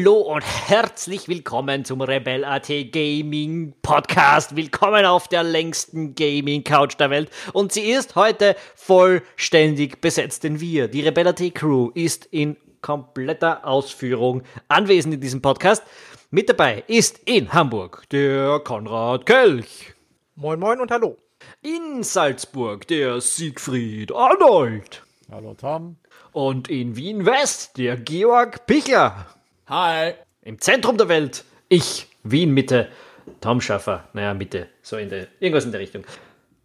Hallo und herzlich willkommen zum Rebel.at Gaming Podcast. Willkommen auf der längsten Gaming Couch der Welt. Und sie ist heute vollständig besetzt, denn wir, die Rebel.at Crew, ist in kompletter Ausführung anwesend in diesem Podcast. Mit dabei ist in Hamburg der Konrad Kelch. Moin moin und hallo. In Salzburg der Siegfried Arnold. Hallo Tom. Und in Wien West der Georg Pichler. Hi. Im Zentrum der Welt. Ich, Wien Mitte. Tom Schaffer. Naja, Mitte. So in der, irgendwas in der Richtung.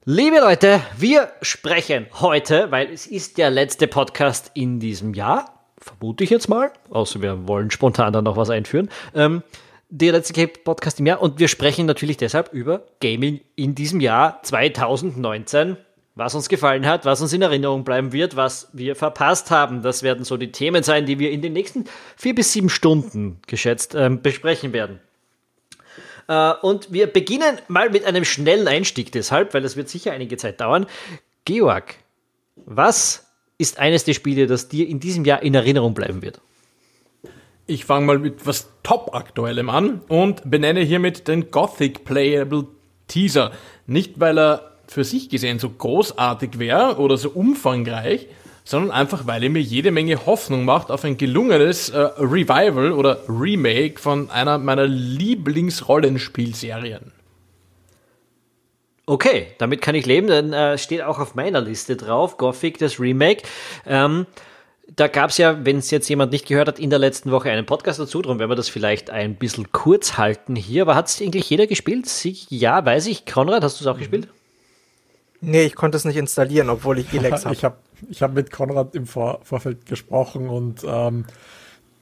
Liebe Leute, wir sprechen heute, weil es ist der letzte Podcast in diesem Jahr. Vermute ich jetzt mal. Außer wir wollen spontan dann noch was einführen. Ähm, der letzte Podcast im Jahr. Und wir sprechen natürlich deshalb über Gaming in diesem Jahr 2019 was uns gefallen hat, was uns in Erinnerung bleiben wird, was wir verpasst haben. Das werden so die Themen sein, die wir in den nächsten vier bis sieben Stunden geschätzt ähm, besprechen werden. Äh, und wir beginnen mal mit einem schnellen Einstieg deshalb, weil das wird sicher einige Zeit dauern. Georg, was ist eines der Spiele, das dir in diesem Jahr in Erinnerung bleiben wird? Ich fange mal mit was Top-Aktuellem an und benenne hiermit den Gothic Playable Teaser. Nicht, weil er für sich gesehen so großartig wäre oder so umfangreich, sondern einfach, weil er mir jede Menge Hoffnung macht auf ein gelungenes äh, Revival oder Remake von einer meiner Lieblingsrollenspielserien. Okay, damit kann ich leben, dann äh, steht auch auf meiner Liste drauf, Gothic, das Remake. Ähm, da gab es ja, wenn es jetzt jemand nicht gehört hat, in der letzten Woche einen Podcast dazu, darum werden wir das vielleicht ein bisschen kurz halten hier. Aber hat es eigentlich jeder gespielt? Ja, weiß ich. Konrad, hast du es auch mhm. gespielt? Nee, ich konnte es nicht installieren, obwohl ich Elex habe. ich habe ich hab mit Konrad im Vor Vorfeld gesprochen und ähm,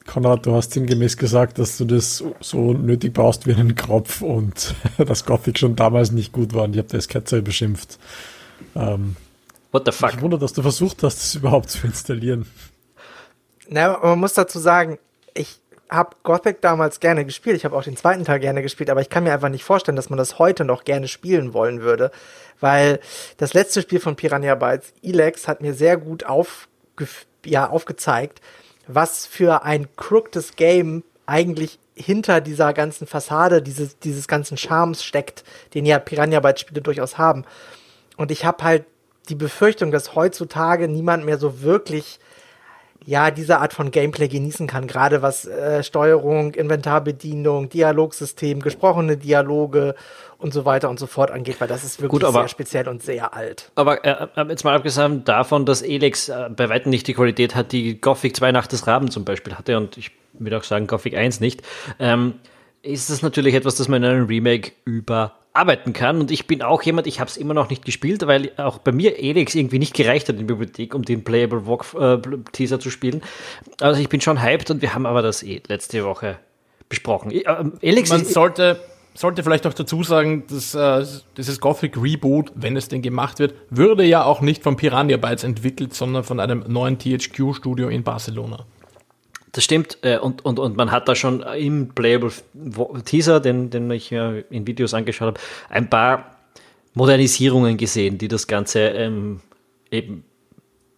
Konrad, du hast sinngemäß gesagt, dass du das so nötig brauchst wie einen Kropf und dass Gothic schon damals nicht gut war und ich habe das Ketzer beschimpft. Ähm, What the fuck? Ich wundere, dass du versucht hast, das überhaupt zu installieren. Na, man muss dazu sagen, ich habe Gothic damals gerne gespielt. Ich habe auch den zweiten Teil gerne gespielt, aber ich kann mir einfach nicht vorstellen, dass man das heute noch gerne spielen wollen würde weil das letzte Spiel von Piranha Bytes, Elex, hat mir sehr gut aufge ja, aufgezeigt, was für ein crooktes Game eigentlich hinter dieser ganzen Fassade, dieses, dieses ganzen Charmes steckt, den ja Piranha Bytes Spiele durchaus haben. Und ich habe halt die Befürchtung, dass heutzutage niemand mehr so wirklich ja, diese Art von Gameplay genießen kann, gerade was äh, Steuerung, Inventarbedienung, Dialogsystem, gesprochene Dialoge und so weiter und so fort angeht, weil das ist wirklich Gut, aber, sehr speziell und sehr alt. Aber äh, äh, jetzt mal abgesehen davon, dass Elex äh, bei weitem nicht die Qualität hat, die Gothic 2 Nacht des Raben zum Beispiel hatte und ich würde auch sagen Gothic 1 nicht, ähm, ist das natürlich etwas, das man in einem Remake über arbeiten kann. Und ich bin auch jemand, ich habe es immer noch nicht gespielt, weil auch bei mir Elix irgendwie nicht gereicht hat in der Bibliothek, um den Playable Walk äh, Teaser zu spielen. Also ich bin schon hyped und wir haben aber das eh letzte Woche besprochen. Äh, Elix Man sollte, sollte vielleicht auch dazu sagen, dass äh, dieses Gothic Reboot, wenn es denn gemacht wird, würde ja auch nicht von Piranha Bytes entwickelt, sondern von einem neuen THQ-Studio in Barcelona. Das stimmt. Äh, und, und, und man hat da schon im Playable Teaser, den, den ich mir in Videos angeschaut habe, ein paar Modernisierungen gesehen, die das Ganze ähm, eben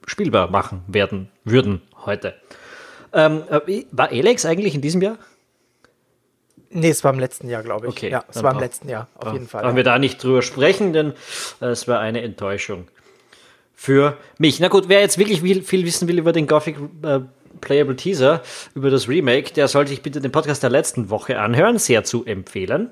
spielbar machen werden, würden heute. Ähm, äh, war Alex eigentlich in diesem Jahr? Nee, es war im letzten Jahr, glaube ich. Okay, ja, es war im letzten Jahr, auf jeden Fall. Wollen ja. wir da nicht drüber sprechen, denn äh, es war eine Enttäuschung für mich. Na gut, wer jetzt wirklich viel, viel wissen will über den Gothic äh, Playable Teaser über das Remake, der sollte sich bitte den Podcast der letzten Woche anhören, sehr zu empfehlen.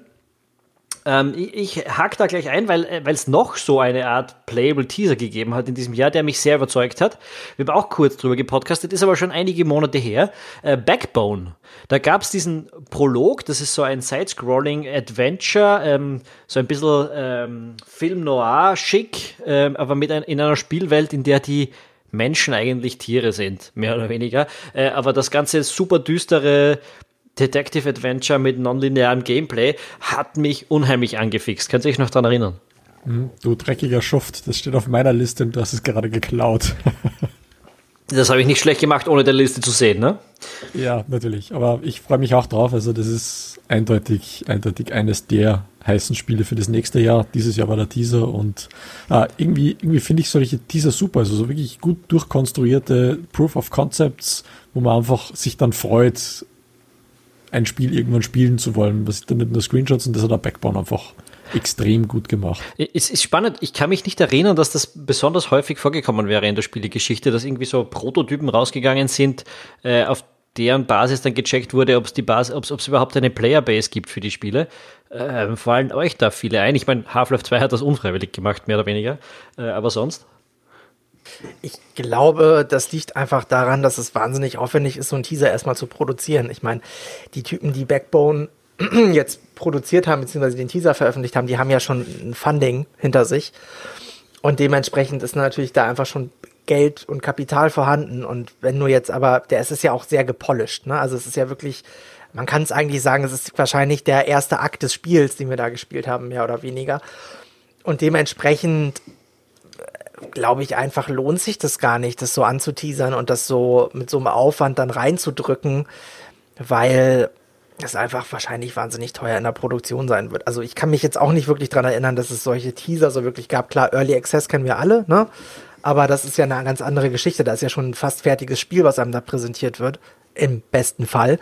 Ähm, ich, ich hake da gleich ein, weil äh, es noch so eine Art Playable Teaser gegeben hat in diesem Jahr, der mich sehr überzeugt hat. Wir haben auch kurz drüber gepodcastet, ist aber schon einige Monate her. Äh, Backbone. Da gab es diesen Prolog, das ist so ein Side-Scrolling Adventure, ähm, so ein bisschen ähm, Film Noir schick, ähm, aber mit ein, in einer Spielwelt, in der die Menschen eigentlich Tiere sind, mehr oder weniger. Äh, aber das ganze super düstere Detective Adventure mit nonlinearem Gameplay hat mich unheimlich angefixt. Könnt ihr euch noch daran erinnern? Hm, du dreckiger Schuft, das steht auf meiner Liste und du hast es gerade geklaut. das habe ich nicht schlecht gemacht, ohne der Liste zu sehen, ne? Ja, natürlich. Aber ich freue mich auch drauf. Also, das ist eindeutig, eindeutig eines der heißen Spiele für das nächste Jahr. Dieses Jahr war der Teaser und äh, irgendwie, irgendwie finde ich solche Teaser super. Also so wirklich gut durchkonstruierte Proof of Concepts, wo man einfach sich dann freut, ein Spiel irgendwann spielen zu wollen. Was ist dann nicht nur Screenshots und das hat der Backbone einfach extrem gut gemacht. Es ist spannend. Ich kann mich nicht erinnern, dass das besonders häufig vorgekommen wäre in der Spielegeschichte, dass irgendwie so Prototypen rausgegangen sind, äh, auf deren Basis dann gecheckt wurde, ob es die Basis, ob es überhaupt eine Playerbase gibt für die Spiele. Äh, fallen euch da viele ein? Ich meine, Half-Life 2 hat das unfreiwillig gemacht, mehr oder weniger. Äh, aber sonst? Ich glaube, das liegt einfach daran, dass es wahnsinnig aufwendig ist, so einen Teaser erstmal zu produzieren. Ich meine, die Typen, die Backbone jetzt produziert haben, beziehungsweise den Teaser veröffentlicht haben, die haben ja schon ein Funding hinter sich. Und dementsprechend ist natürlich da einfach schon Geld und Kapital vorhanden. Und wenn nur jetzt aber, der es ist ja auch sehr gepolished, ne? Also es ist ja wirklich, man kann es eigentlich sagen, es ist wahrscheinlich der erste Akt des Spiels, den wir da gespielt haben, mehr oder weniger. Und dementsprechend äh, glaube ich einfach lohnt sich das gar nicht, das so anzuteasern und das so mit so einem Aufwand dann reinzudrücken, weil das einfach wahrscheinlich wahnsinnig teuer in der Produktion sein wird. Also ich kann mich jetzt auch nicht wirklich dran erinnern, dass es solche Teaser so wirklich gab. Klar, Early Access kennen wir alle, ne? Aber das ist ja eine ganz andere Geschichte. Da ist ja schon ein fast fertiges Spiel, was einem da präsentiert wird. Im besten Fall.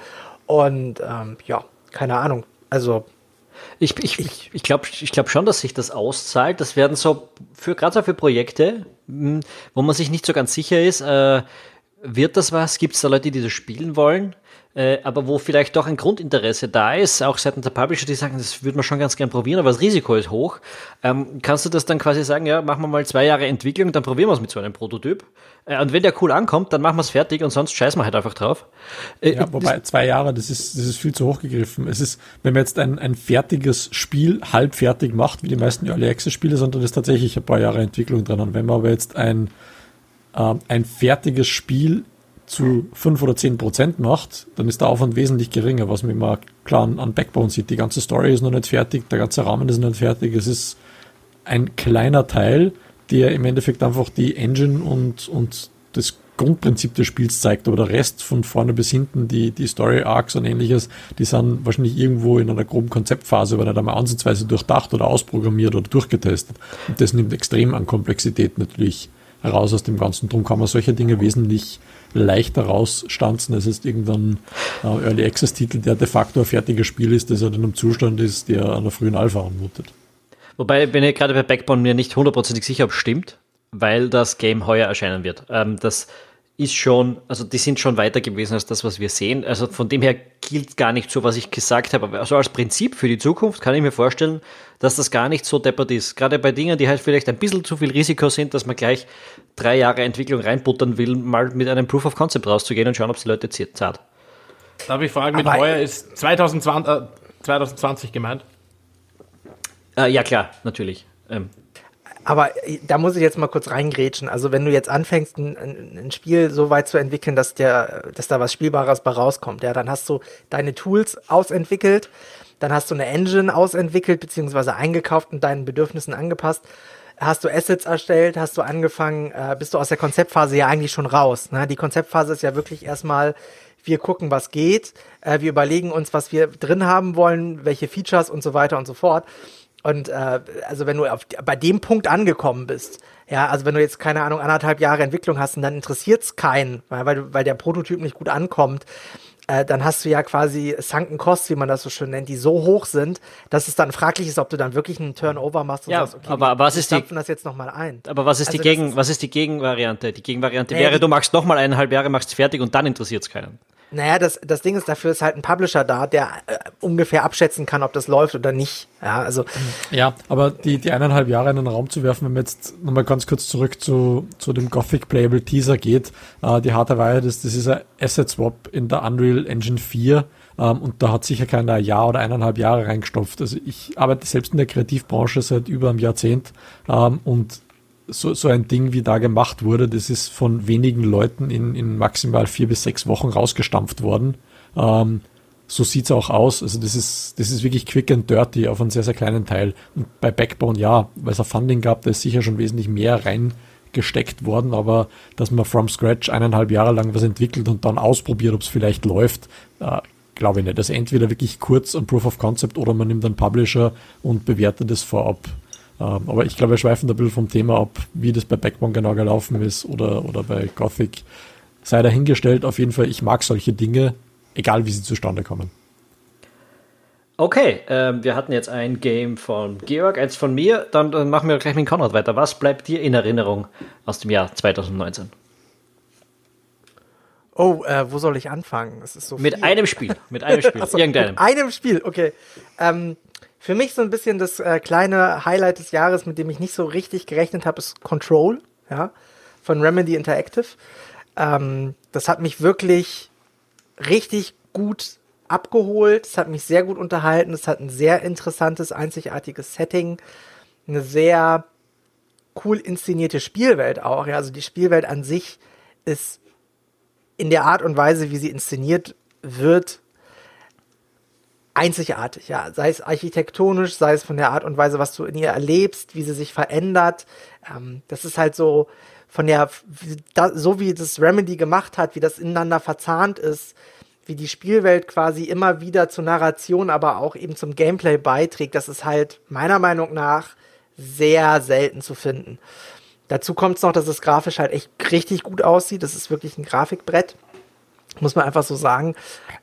Und ähm, ja, keine Ahnung. Also ich, ich, ich, ich glaube ich glaub schon, dass sich das auszahlt. Das werden so, für gerade so für Projekte, hm, wo man sich nicht so ganz sicher ist, äh, wird das was? Gibt es da Leute, die das spielen wollen? Äh, aber wo vielleicht doch ein Grundinteresse da ist, auch seitens der Publisher, die sagen, das würde man schon ganz gern probieren, aber das Risiko ist hoch. Ähm, kannst du das dann quasi sagen, ja, machen wir mal zwei Jahre Entwicklung, dann probieren wir es mit so einem Prototyp. Äh, und wenn der cool ankommt, dann machen wir es fertig und sonst scheißen wir halt einfach drauf. Äh, ja, wobei zwei Jahre, das ist, das ist viel zu hoch gegriffen. Es ist, wenn man jetzt ein, ein fertiges Spiel halb fertig macht, wie die meisten Early Access Spiele, sondern ist tatsächlich ein paar Jahre Entwicklung dran. Und wenn man aber jetzt ein, ähm, ein fertiges Spiel zu 5 oder 10 Prozent macht, dann ist der Aufwand wesentlich geringer, was man immer klar an, Backbone sieht. Die ganze Story ist noch nicht fertig, der ganze Rahmen ist noch nicht fertig. Es ist ein kleiner Teil, der im Endeffekt einfach die Engine und, und das Grundprinzip des Spiels zeigt, aber der Rest von vorne bis hinten, die, die Story Arcs und ähnliches, die sind wahrscheinlich irgendwo in einer groben Konzeptphase, aber nicht einmal ansatzweise durchdacht oder ausprogrammiert oder durchgetestet. Und das nimmt extrem an Komplexität natürlich heraus aus dem Ganzen. Darum kann man solche Dinge wesentlich leichter rausstanzen als jetzt irgendein äh, Early Access Titel, der de facto ein fertiges Spiel ist, das in einem Zustand ist, der an der frühen Alpha anmutet. Wobei bin ich gerade bei Backbone mir nicht hundertprozentig sicher, ob stimmt, weil das Game heuer erscheinen wird. Ähm, das ist schon, also die sind schon weiter gewesen als das, was wir sehen. Also von dem her gilt gar nicht so, was ich gesagt habe. Also als Prinzip für die Zukunft kann ich mir vorstellen, dass das gar nicht so deppert ist. Gerade bei Dingen, die halt vielleicht ein bisschen zu viel Risiko sind, dass man gleich drei Jahre Entwicklung reinbuttern will, mal mit einem Proof of Concept rauszugehen und schauen, ob es die Leute zahlt. Darf ich fragen, mit Aber heuer ist 2020, äh, 2020 gemeint? Äh, ja, klar, natürlich. Ähm, aber da muss ich jetzt mal kurz reingrätschen. Also wenn du jetzt anfängst, ein, ein, Spiel so weit zu entwickeln, dass der, dass da was Spielbares bei rauskommt, ja, dann hast du deine Tools ausentwickelt, dann hast du eine Engine ausentwickelt, beziehungsweise eingekauft und deinen Bedürfnissen angepasst. Hast du Assets erstellt, hast du angefangen, äh, bist du aus der Konzeptphase ja eigentlich schon raus. Ne? Die Konzeptphase ist ja wirklich erstmal, wir gucken, was geht, äh, wir überlegen uns, was wir drin haben wollen, welche Features und so weiter und so fort. Und äh, also wenn du auf, bei dem Punkt angekommen bist, ja, also wenn du jetzt keine Ahnung anderthalb Jahre Entwicklung hast und dann interessiert's keinen, weil, weil, der Prototyp nicht gut ankommt, äh, dann hast du ja quasi sunken Costs, wie man das so schön nennt, die so hoch sind, dass es dann fraglich ist, ob du dann wirklich einen Turnover machst und ja, sagst, okay, aber was ist die, das jetzt noch mal ein. Aber was ist also die Gegen, ist, was ist die Gegenvariante? Die Gegenvariante wäre, du machst noch mal eineinhalb Jahre, machst fertig und dann interessiert's keinen. Naja, das, das Ding ist, dafür ist halt ein Publisher da, der äh, ungefähr abschätzen kann, ob das läuft oder nicht. Ja, also. Ja, aber die, die eineinhalb Jahre in den Raum zu werfen, wenn man jetzt nochmal ganz kurz zurück zu, zu dem Gothic Playable Teaser geht, äh, die harte Wahrheit ist, das ist ein Asset Swap in der Unreal Engine 4. Ähm, und da hat sicher keiner ein Jahr oder eineinhalb Jahre reingestopft. Also ich arbeite selbst in der Kreativbranche seit über einem Jahrzehnt ähm, und so, so ein Ding, wie da gemacht wurde, das ist von wenigen Leuten in, in maximal vier bis sechs Wochen rausgestampft worden. Ähm, so sieht's auch aus. Also das ist, das ist wirklich quick and dirty auf einen sehr, sehr kleinen Teil. Und bei Backbone, ja, weil es ein Funding gab, da ist sicher schon wesentlich mehr reingesteckt worden, aber dass man from scratch eineinhalb Jahre lang was entwickelt und dann ausprobiert, ob es vielleicht läuft, äh, glaube ich nicht. Das also ist entweder wirklich kurz ein Proof of Concept oder man nimmt einen Publisher und bewertet es vorab. Ähm, aber ich glaube, wir schweifen da ein bisschen vom Thema ab, wie das bei Backbone genau gelaufen ist oder, oder bei Gothic. Sei dahingestellt, auf jeden Fall, ich mag solche Dinge, egal wie sie zustande kommen. Okay, ähm, wir hatten jetzt ein Game von Georg, eins von mir. Dann, dann machen wir gleich mit Konrad weiter. Was bleibt dir in Erinnerung aus dem Jahr 2019? Oh, äh, wo soll ich anfangen? Es ist so Mit viel. einem Spiel. Mit einem Spiel. Achso, Irgendeinem. Mit einem Spiel, okay. Ähm, für mich so ein bisschen das äh, kleine Highlight des Jahres, mit dem ich nicht so richtig gerechnet habe, ist Control, ja, von Remedy Interactive. Ähm, das hat mich wirklich richtig gut abgeholt. Es hat mich sehr gut unterhalten. Es hat ein sehr interessantes, einzigartiges Setting. Eine sehr cool inszenierte Spielwelt auch. Ja, also die Spielwelt an sich ist in der Art und Weise, wie sie inszeniert wird, einzigartig, ja. Sei es architektonisch, sei es von der Art und Weise, was du in ihr erlebst, wie sie sich verändert. Ähm, das ist halt so von der, so wie das Remedy gemacht hat, wie das ineinander verzahnt ist, wie die Spielwelt quasi immer wieder zur Narration, aber auch eben zum Gameplay beiträgt. Das ist halt meiner Meinung nach sehr selten zu finden. Dazu kommt es noch, dass es grafisch halt echt richtig gut aussieht. Das ist wirklich ein Grafikbrett. Muss man einfach so sagen.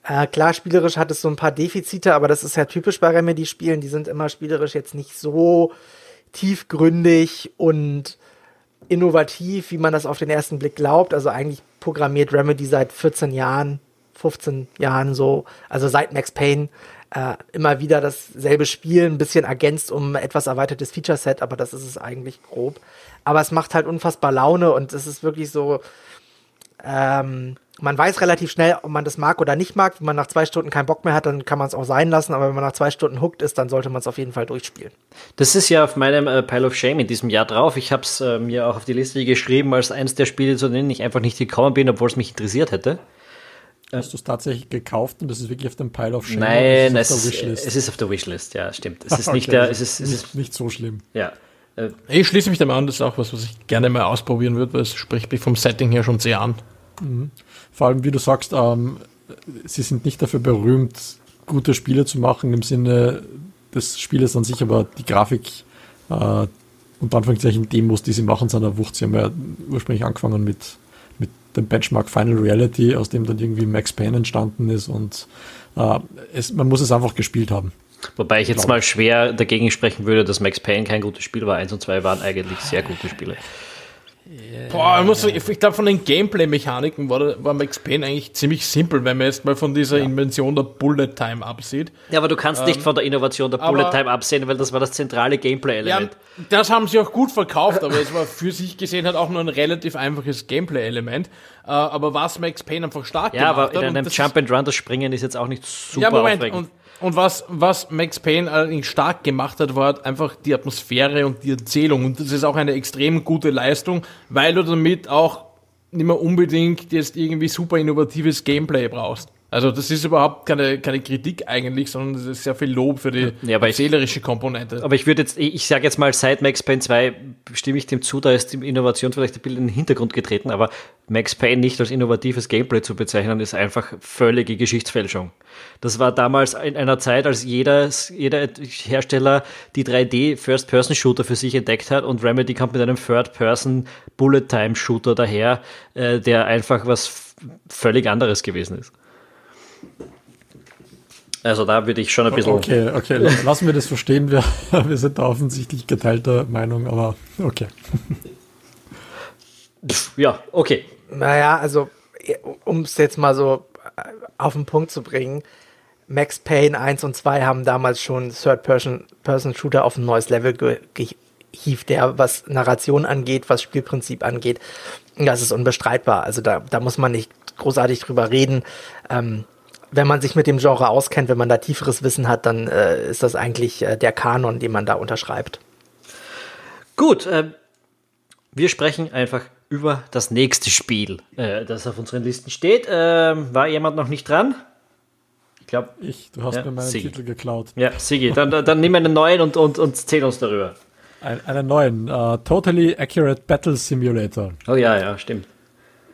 Äh, klar, spielerisch hat es so ein paar Defizite, aber das ist ja typisch bei Remedy-Spielen. Die sind immer spielerisch jetzt nicht so tiefgründig und innovativ, wie man das auf den ersten Blick glaubt. Also eigentlich programmiert Remedy seit 14 Jahren, 15 Jahren so, also seit Max Payne äh, immer wieder dasselbe Spiel, ein bisschen ergänzt um etwas erweitertes Feature-Set, aber das ist es eigentlich grob. Aber es macht halt unfassbar Laune und es ist wirklich so, ähm, man weiß relativ schnell, ob man das mag oder nicht mag. Wenn man nach zwei Stunden keinen Bock mehr hat, dann kann man es auch sein lassen. Aber wenn man nach zwei Stunden hooked ist, dann sollte man es auf jeden Fall durchspielen. Das ist ja auf meinem äh, Pile of Shame in diesem Jahr drauf. Ich habe es äh, mir auch auf die Liste geschrieben, als eines der Spiele, zu denen ich einfach nicht gekommen bin, obwohl es mich interessiert hätte. Hast du es tatsächlich gekauft und das ist wirklich auf dem Pile of Shame? Nein, es, ist es, auf der Wishlist? es ist auf der Wishlist, ja, stimmt. Es ist Okay, nicht der, es ist, es nicht, ist, nicht so schlimm. ja. Äh, Ich schließe mich dem an, das ist auch was, was ich gerne mal ausprobieren würde, weil es spricht mich vom Setting her schon sehr an. Vor allem, wie du sagst, ähm, sie sind nicht dafür berühmt, gute Spiele zu machen im Sinne des Spieles an sich, aber die Grafik äh, und Anführungszeichen Demos, die sie machen, sind eine Wucht. Sie haben ja ursprünglich angefangen mit, mit dem Benchmark Final Reality, aus dem dann irgendwie Max Payne entstanden ist und äh, es, man muss es einfach gespielt haben. Wobei ich jetzt mal schwer dagegen sprechen würde, dass Max Payne kein gutes Spiel war. Eins und zwei waren eigentlich sehr gute Spiele. Boah, ich, muss sagen, ich glaube, von den Gameplay-Mechaniken war, war Max Payne eigentlich ziemlich simpel, wenn man jetzt mal von dieser Invention der Bullet Time absieht. Ja, aber du kannst nicht von der Innovation der Bullet aber- Time absehen, weil das war das zentrale Ja, Gameplay-Element. das haben sie auch gut verkauft, aber es war für sich gesehen halt auch nur ein relativ einfaches Gameplay-Element. Äh, aber was Max Payne einfach stark Ja, aber gemacht in hat, und einem das Jump and Run das Springen ist jetzt auch nicht super ja, Moment. aufregend. Und, und was, was Max Payne allerdings stark gemacht hat, war halt einfach die Atmosphäre und die Erzählung. Und das ist auch eine extrem gute Leistung, weil du damit auch nicht mehr unbedingt jetzt irgendwie super innovatives Gameplay brauchst. Also das ist überhaupt keine, keine Kritik eigentlich, sondern das ist sehr viel Lob für die Ja, erzählerische Komponente. Aber ich würde jetzt, ich, ich sage jetzt mal, seit Max Payne 2 stimme ich dem zu, da ist die Innovation vielleicht ein bisschen in den Hintergrund getreten, aber Max Payne nicht als innovatives Gameplay zu bezeichnen, ist einfach völlige Geschichtsfälschung. Das war damals in einer Zeit, als jeder, jeder Hersteller die 3D First-Person-Shooter für sich entdeckt hat und Remedy kommt mit einem Third-Person-Bullet-Time-Shooter daher, äh, der einfach was völlig anderes gewesen ist. Also da würde ich schon ein bisschen... Okay, okay, la- lassen wir das verstehen. Wir, wir sind da offensichtlich geteilter Meinung, aber okay. Ja, okay. Naja, also, um es jetzt mal so äh, auf den Punkt zu bringen, Max Payne 1 und 2 haben damals schon Third-Person-Shooter auf ein neues Level ge gehievt, der was Narration angeht, was Spielprinzip angeht. Das ist unbestreitbar. Also da, da muss man nicht großartig drüber reden. Ähm, wenn man sich mit dem Genre auskennt, wenn man da tieferes Wissen hat, dann äh, ist das eigentlich äh, der Kanon, den man da unterschreibt. Gut, ähm, wir sprechen einfach über das nächste Spiel, äh, das auf unseren Listen steht. Ähm, war jemand noch nicht dran? Ich glaube, Ich, du hast Ja, mir meinen Sigi. Titel geklaut. ja, Sigi, dann, dann, dann nimm einen neuen und, und, und zähl uns darüber. Ein, einen neuen, äh, Totally Accurate Battle Simulator. Oh ja, ja, stimmt.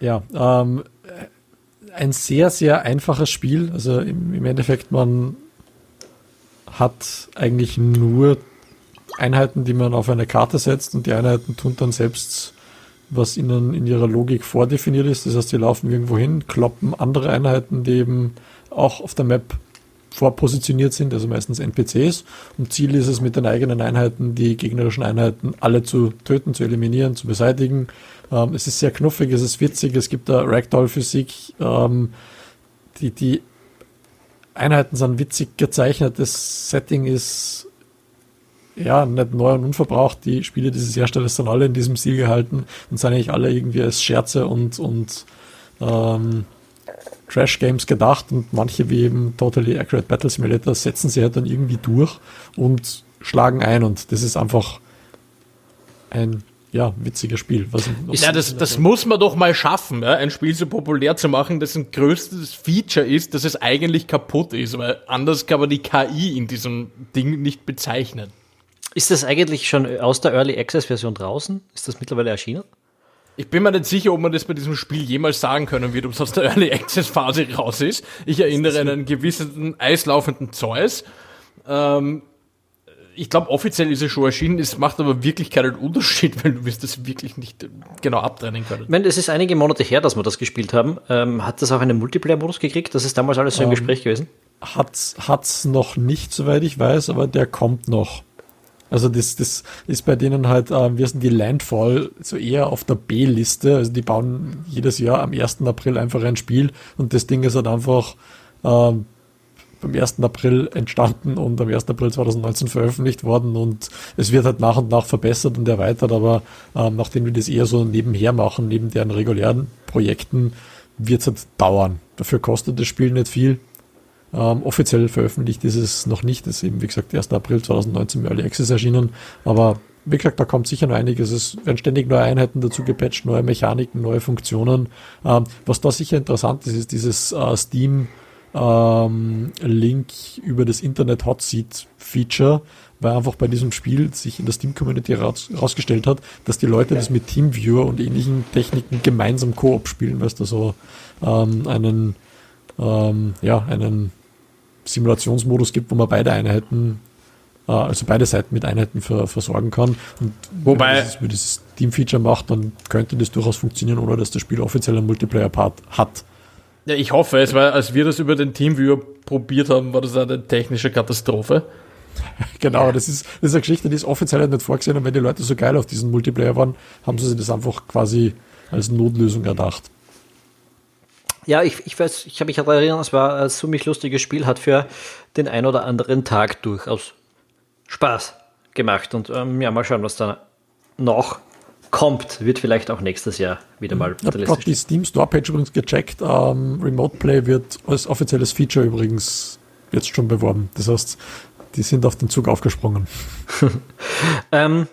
Ja, ähm, ein sehr, sehr einfaches Spiel. Also im, im Endeffekt, man hat eigentlich nur Einheiten, die man auf eine Karte setzt und die Einheiten tun dann selbst, was ihnen in ihrer Logik vordefiniert ist. Das heißt, die laufen irgendwo hin, kloppen andere Einheiten, die eben auch auf der Map vorpositioniert sind, also meistens NPCs. Und Ziel ist es, mit den eigenen Einheiten die gegnerischen Einheiten alle zu töten, zu eliminieren, zu beseitigen. Ähm, es ist sehr knuffig, es ist witzig, es gibt da Ragdoll-Physik. Ähm, die, die Einheiten sind witzig gezeichnet, das Setting ist ja, nicht neu und unverbraucht. Die Spiele dieses Herstellers sind alle in diesem Stil gehalten und sind eigentlich alle irgendwie als Scherze und, und ähm, Trash Games gedacht und manche wie eben Totally Accurate Battle Simulator setzen sie halt dann irgendwie durch und schlagen ein und das ist einfach ein ja, witziges Spiel. Was ja, das, das muss man doch mal schaffen, ja? ein Spiel so populär zu machen, dessen größtes Feature ist, dass es eigentlich kaputt ist, weil anders kann man die KI in diesem Ding nicht bezeichnen. Ist das eigentlich schon aus der Early Access Version draußen? Ist das mittlerweile erschienen? Ich bin mir nicht sicher, ob man das bei diesem Spiel jemals sagen können wird, ob es aus der Early Access Phase raus ist. Ich erinnere an einen gewissen eislaufenden Zeus. Ähm, ich glaube, offiziell ist es schon erschienen. Es macht aber wirklich keinen Unterschied, weil du wirst das wirklich nicht genau abtrennen können. Ich meine, es ist einige Monate her, dass wir das gespielt haben. Ähm, hat das auch einen Multiplayer-Modus gekriegt? Das ist damals alles so im ähm, Gespräch gewesen? Hat's, hat's noch nicht, soweit ich weiß, aber der kommt noch. Also das, das ist bei denen halt, äh, wir sind die Landfall so eher auf der B-Liste. Also die bauen jedes Jahr am 1. April einfach ein Spiel und das Ding ist halt einfach äh, am 1. April entstanden und am 1. April 2019 veröffentlicht worden und es wird halt nach und nach verbessert und erweitert, aber äh, nachdem wir das eher so nebenher machen, neben deren regulären Projekten, wird es halt dauern. Dafür kostet das Spiel nicht viel ähm, offiziell veröffentlicht ist es noch nicht. Das ist eben, wie gesagt, 1. April 2019 im Early Access erschienen. Aber wie gesagt, da kommt sicher noch einiges. Es werden ständig neue Einheiten dazu gepatcht, neue Mechaniken, neue Funktionen. Ähm, was da sicher interessant ist, ist dieses äh, Steam ähm, Link über das Internet Hot Seat Feature, weil einfach bei diesem Spiel sich in der Steam Community herausgestellt hat, dass die Leute das mit Teamviewer und ähnlichen Techniken gemeinsam Koop spielen, weil es da so ähm, einen, ähm, ja, einen Simulationsmodus gibt, wo man beide Einheiten, äh, also beide Seiten mit Einheiten ver versorgen kann. Und Wobei, wenn dieses, dieses Team-Feature macht, dann könnte das durchaus funktionieren, ohne dass das Spiel offiziell einen Multiplayer-Part hat. Ja, ich hoffe es, weil als wir das über den Teamviewer probiert haben, war das eine technische Katastrophe. genau, das ist, das ist eine Geschichte, die ist offiziell halt nicht vorgesehen und wenn die Leute so geil auf diesen Multiplayer waren, haben sie sich das einfach quasi als Notlösung erdacht. Ja, ich, ich weiß, ich habe mich erinnert, es war ein ziemlich lustiges Spiel, hat für den ein oder anderen Tag durchaus Spaß gemacht. Und ähm, ja, mal schauen, was da noch kommt. Wird vielleicht auch nächstes Jahr wieder mal. Ich habe gerade die Steam Store Page übrigens gecheckt. Ähm, Remote Play wird als offizielles Feature übrigens jetzt schon beworben. Das heißt, die sind auf den Zug aufgesprungen. ähm,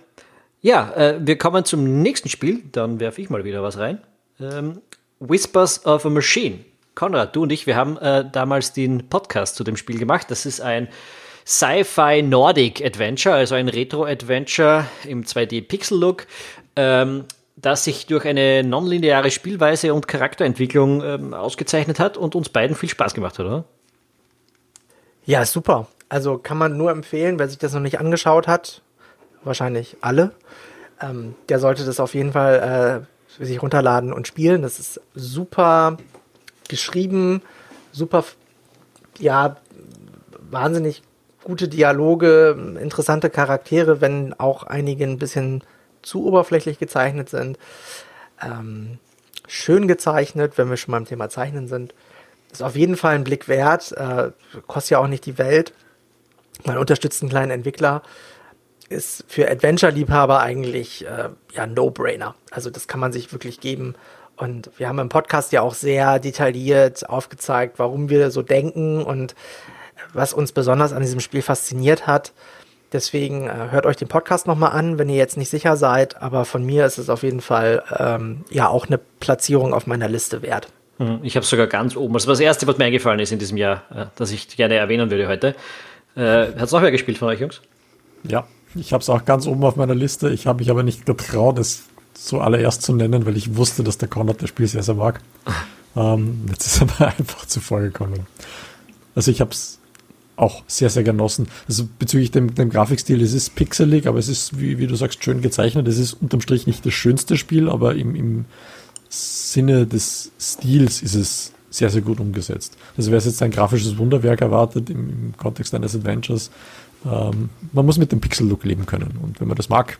ja, äh, wir kommen zum nächsten Spiel. Dann werfe ich mal wieder was rein. Ähm, Whispers of a Machine. Konrad, du und ich, wir haben äh, damals den Podcast zu dem Spiel gemacht. Das ist ein Sci-Fi Nordic Adventure, also ein Retro-Adventure im 2D-Pixel-Look, ähm, das sich durch eine nonlineare Spielweise und Charakterentwicklung ähm, ausgezeichnet hat und uns beiden viel Spaß gemacht hat, oder? Ja, super. Also kann man nur empfehlen, wer sich das noch nicht angeschaut hat, wahrscheinlich alle, ähm, der sollte das auf jeden Fall äh, sich runterladen und spielen. Das ist super geschrieben, super, ja, wahnsinnig gute Dialoge, interessante Charaktere, wenn auch einige ein bisschen zu oberflächlich gezeichnet sind. Ähm, schön gezeichnet, wenn wir schon beim Thema Zeichnen sind. Ist auf jeden Fall ein Blick wert. Äh, kostet ja auch nicht die Welt. Man unterstützt einen kleinen Entwickler ist für Adventure-Liebhaber eigentlich äh, ja No-Brainer. Also das kann man sich wirklich geben. Und wir haben im Podcast ja auch sehr detailliert aufgezeigt, warum wir so denken und was uns besonders an diesem Spiel fasziniert hat. Deswegen äh, hört euch den Podcast nochmal an, wenn ihr jetzt nicht sicher seid. Aber von mir ist es auf jeden Fall ähm, ja auch eine Platzierung auf meiner Liste wert. Mhm. Ich habe sogar ganz oben. Das war das Erste, was mir eingefallen ist in diesem Jahr, äh, das ich gerne erwähnen würde heute. Äh, Hat es noch wer gespielt von euch, Jungs? Ja, ich habe es auch ganz oben auf meiner Liste. Ich habe mich aber nicht getraut, es zuallererst zu nennen, weil ich wusste, dass der Konrad das Spiel sehr, sehr mag. ähm, jetzt ist er einfach zuvor gekommen. Also ich habe es auch sehr, sehr genossen. Also bezüglich dem, dem Grafikstil, es ist pixelig, aber es ist, wie, wie du sagst, schön gezeichnet. Es ist unterm Strich nicht das schönste Spiel, aber im, im Sinne des Stils ist es sehr, sehr gut umgesetzt. Also wer jetzt ein grafisches Wunderwerk erwartet im, im Kontext eines Adventures, ähm, man muss mit dem Pixel-Look leben können. Und wenn man das mag,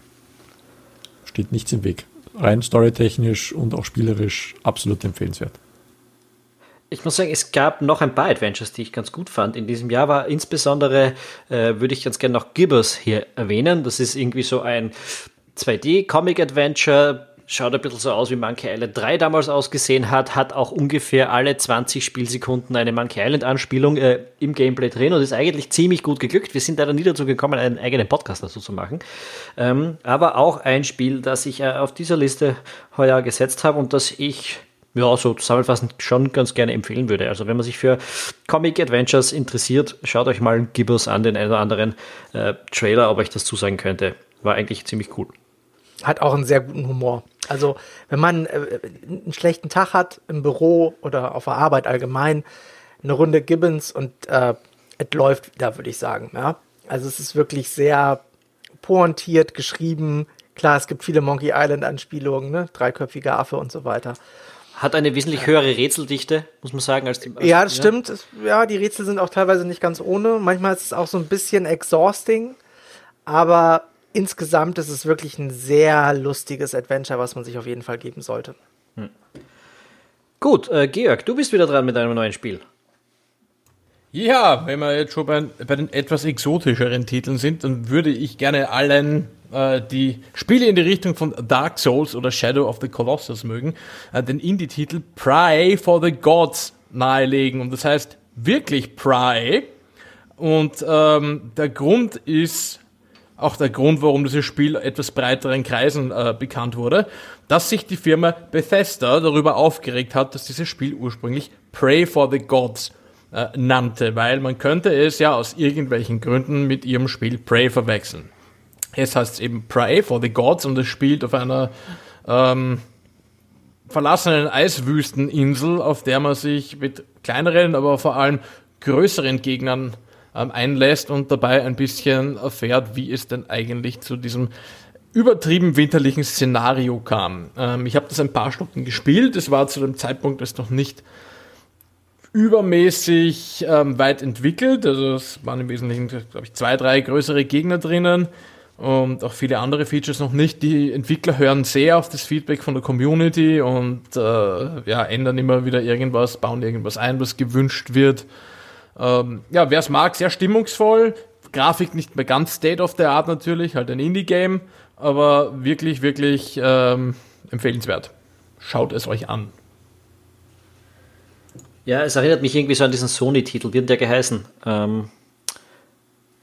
steht nichts im Weg. Rein storytechnisch und auch spielerisch absolut empfehlenswert. Ich muss sagen, es gab noch ein paar Adventures, die ich ganz gut fand. In diesem Jahr war insbesondere, äh, würde ich ganz gerne noch Gibbers hier erwähnen. Das ist irgendwie so ein 2D-Comic-Adventure, schaut ein bisschen so aus, wie Monkey Island 3 damals ausgesehen hat, hat auch ungefähr alle 20 Spielsekunden eine Monkey Island-Anspielung äh, im Gameplay drin und ist eigentlich ziemlich gut geglückt. Wir sind leider nie dazu gekommen, einen eigenen Podcast dazu zu machen. Ähm, aber auch ein Spiel, das ich äh, auf dieser Liste heuer gesetzt habe und das ich ja, so zusammenfassend schon ganz gerne empfehlen würde. Also wenn man sich für Comic Adventures interessiert, schaut euch mal Gibbous an, den einen oder anderen äh, Trailer, ob euch das zusagen könnte. War eigentlich ziemlich cool. Hat auch einen sehr guten Humor. Also, wenn man äh, einen schlechten Tag hat im Büro oder auf der Arbeit allgemein, eine Runde Gibbons und äh, es läuft da, würde ich sagen. Ja? Also, es ist wirklich sehr pointiert geschrieben. Klar, es gibt viele Monkey Island-Anspielungen, ne? dreiköpfiger Affe und so weiter. Hat eine wesentlich höhere Rätseldichte, muss man sagen, als die. Als, ja, das ja. stimmt. Ja, die Rätsel sind auch teilweise nicht ganz ohne. Manchmal ist es auch so ein bisschen exhausting, aber insgesamt ist es wirklich ein sehr lustiges Adventure, was man sich auf jeden Fall geben sollte. Hm. Gut, äh, Georg, du bist wieder dran mit einem neuen Spiel. Ja, wenn wir jetzt schon bei, bei den etwas exotischeren Titeln sind, dann würde ich gerne allen, äh, die Spiele in die Richtung von Dark Souls oder Shadow of the Colossus mögen, äh, den Indie-Titel Pry for the Gods nahelegen. Und das heißt wirklich Pry. Und ähm, der Grund ist auch der Grund, warum dieses Spiel etwas breiteren Kreisen äh, bekannt wurde, dass sich die Firma Bethesda darüber aufgeregt hat, dass dieses Spiel ursprünglich Pray for the Gods äh, nannte, weil man könnte es ja aus irgendwelchen Gründen mit ihrem Spiel Pray verwechseln. Es heißt eben Pray for the Gods und es spielt auf einer ähm, verlassenen Eiswüsteninsel, auf der man sich mit kleineren, aber vor allem größeren Gegnern ähm, einlässt und dabei ein bisschen erfährt, wie es denn eigentlich zu diesem übertrieben winterlichen Szenario kam. Ähm, ich habe das ein paar Stunden gespielt. Es war zu dem Zeitpunkt es noch nicht übermäßig ähm, weit entwickelt. Also es waren im Wesentlichen, glaube ich, zwei, drei größere Gegner drinnen und auch viele andere Features noch nicht. Die Entwickler hören sehr auf das Feedback von der Community und äh, ja, ändern immer wieder irgendwas, bauen irgendwas ein, was gewünscht wird. Ähm, ja, wer es mag, sehr stimmungsvoll. Grafik nicht mehr ganz State of the Art natürlich, halt ein Indie-Game, aber wirklich, wirklich ähm, empfehlenswert. Schaut es euch an. Ja, es erinnert mich irgendwie so an diesen Sony-Titel. Wie hat der geheißen? Ähm,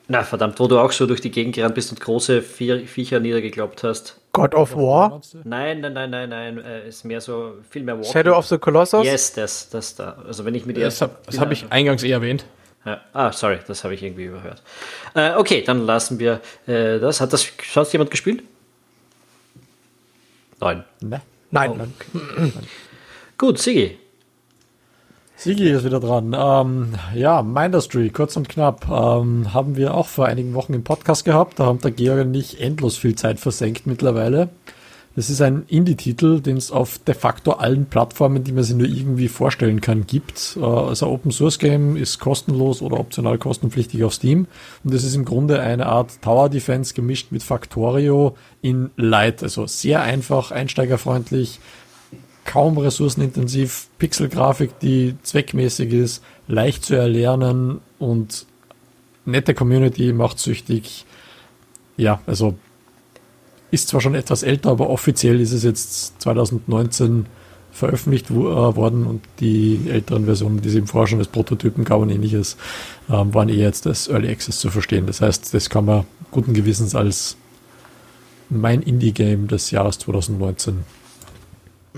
na, verdammt, wo du auch so durch die Gegend gerannt bist und große Viecher niedergeglaubt hast. God of War? Nein, nein, nein, nein, nein. Äh, ist mehr so, viel mehr Walking. Shadow of the Colossus? Yes, das, das da. Also wenn ich mit Das habe hab ich eingangs eh erwähnt. Ja. Ah, sorry, das habe ich irgendwie überhört. Äh, okay, dann lassen wir äh, das. Hat das sonst jemand gespielt? Nein. Ne? Nein. Nein. Oh. Gut, Sigi. Sigi ist wieder dran. Ähm, ja, Mindustry, kurz und knapp, ähm, haben wir auch vor einigen Wochen im Podcast gehabt. Da haben der Georg und ich endlos viel Zeit versenkt mittlerweile. Das ist ein Indie-Titel, den es auf de facto allen Plattformen, die man sich nur irgendwie vorstellen kann, gibt. Äh, also Open Source Game ist kostenlos oder optional kostenpflichtig auf Steam. Und es ist im Grunde eine Art Tower Defense gemischt mit Factorio in Light. Also sehr einfach, einsteigerfreundlich, kaum ressourcenintensiv, Pixelgrafik, die zweckmäßig ist, leicht zu erlernen und nette Community macht süchtig. Ja, also ist zwar schon etwas älter, aber offiziell ist es jetzt 2019 veröffentlicht äh, worden und die älteren Versionen, die es im Forschen des Prototypen gab und ähnliches, ähm, waren eh jetzt als Early Access zu verstehen. Das heißt, das kann man guten Gewissens als mein Indie-Game des Jahres 2019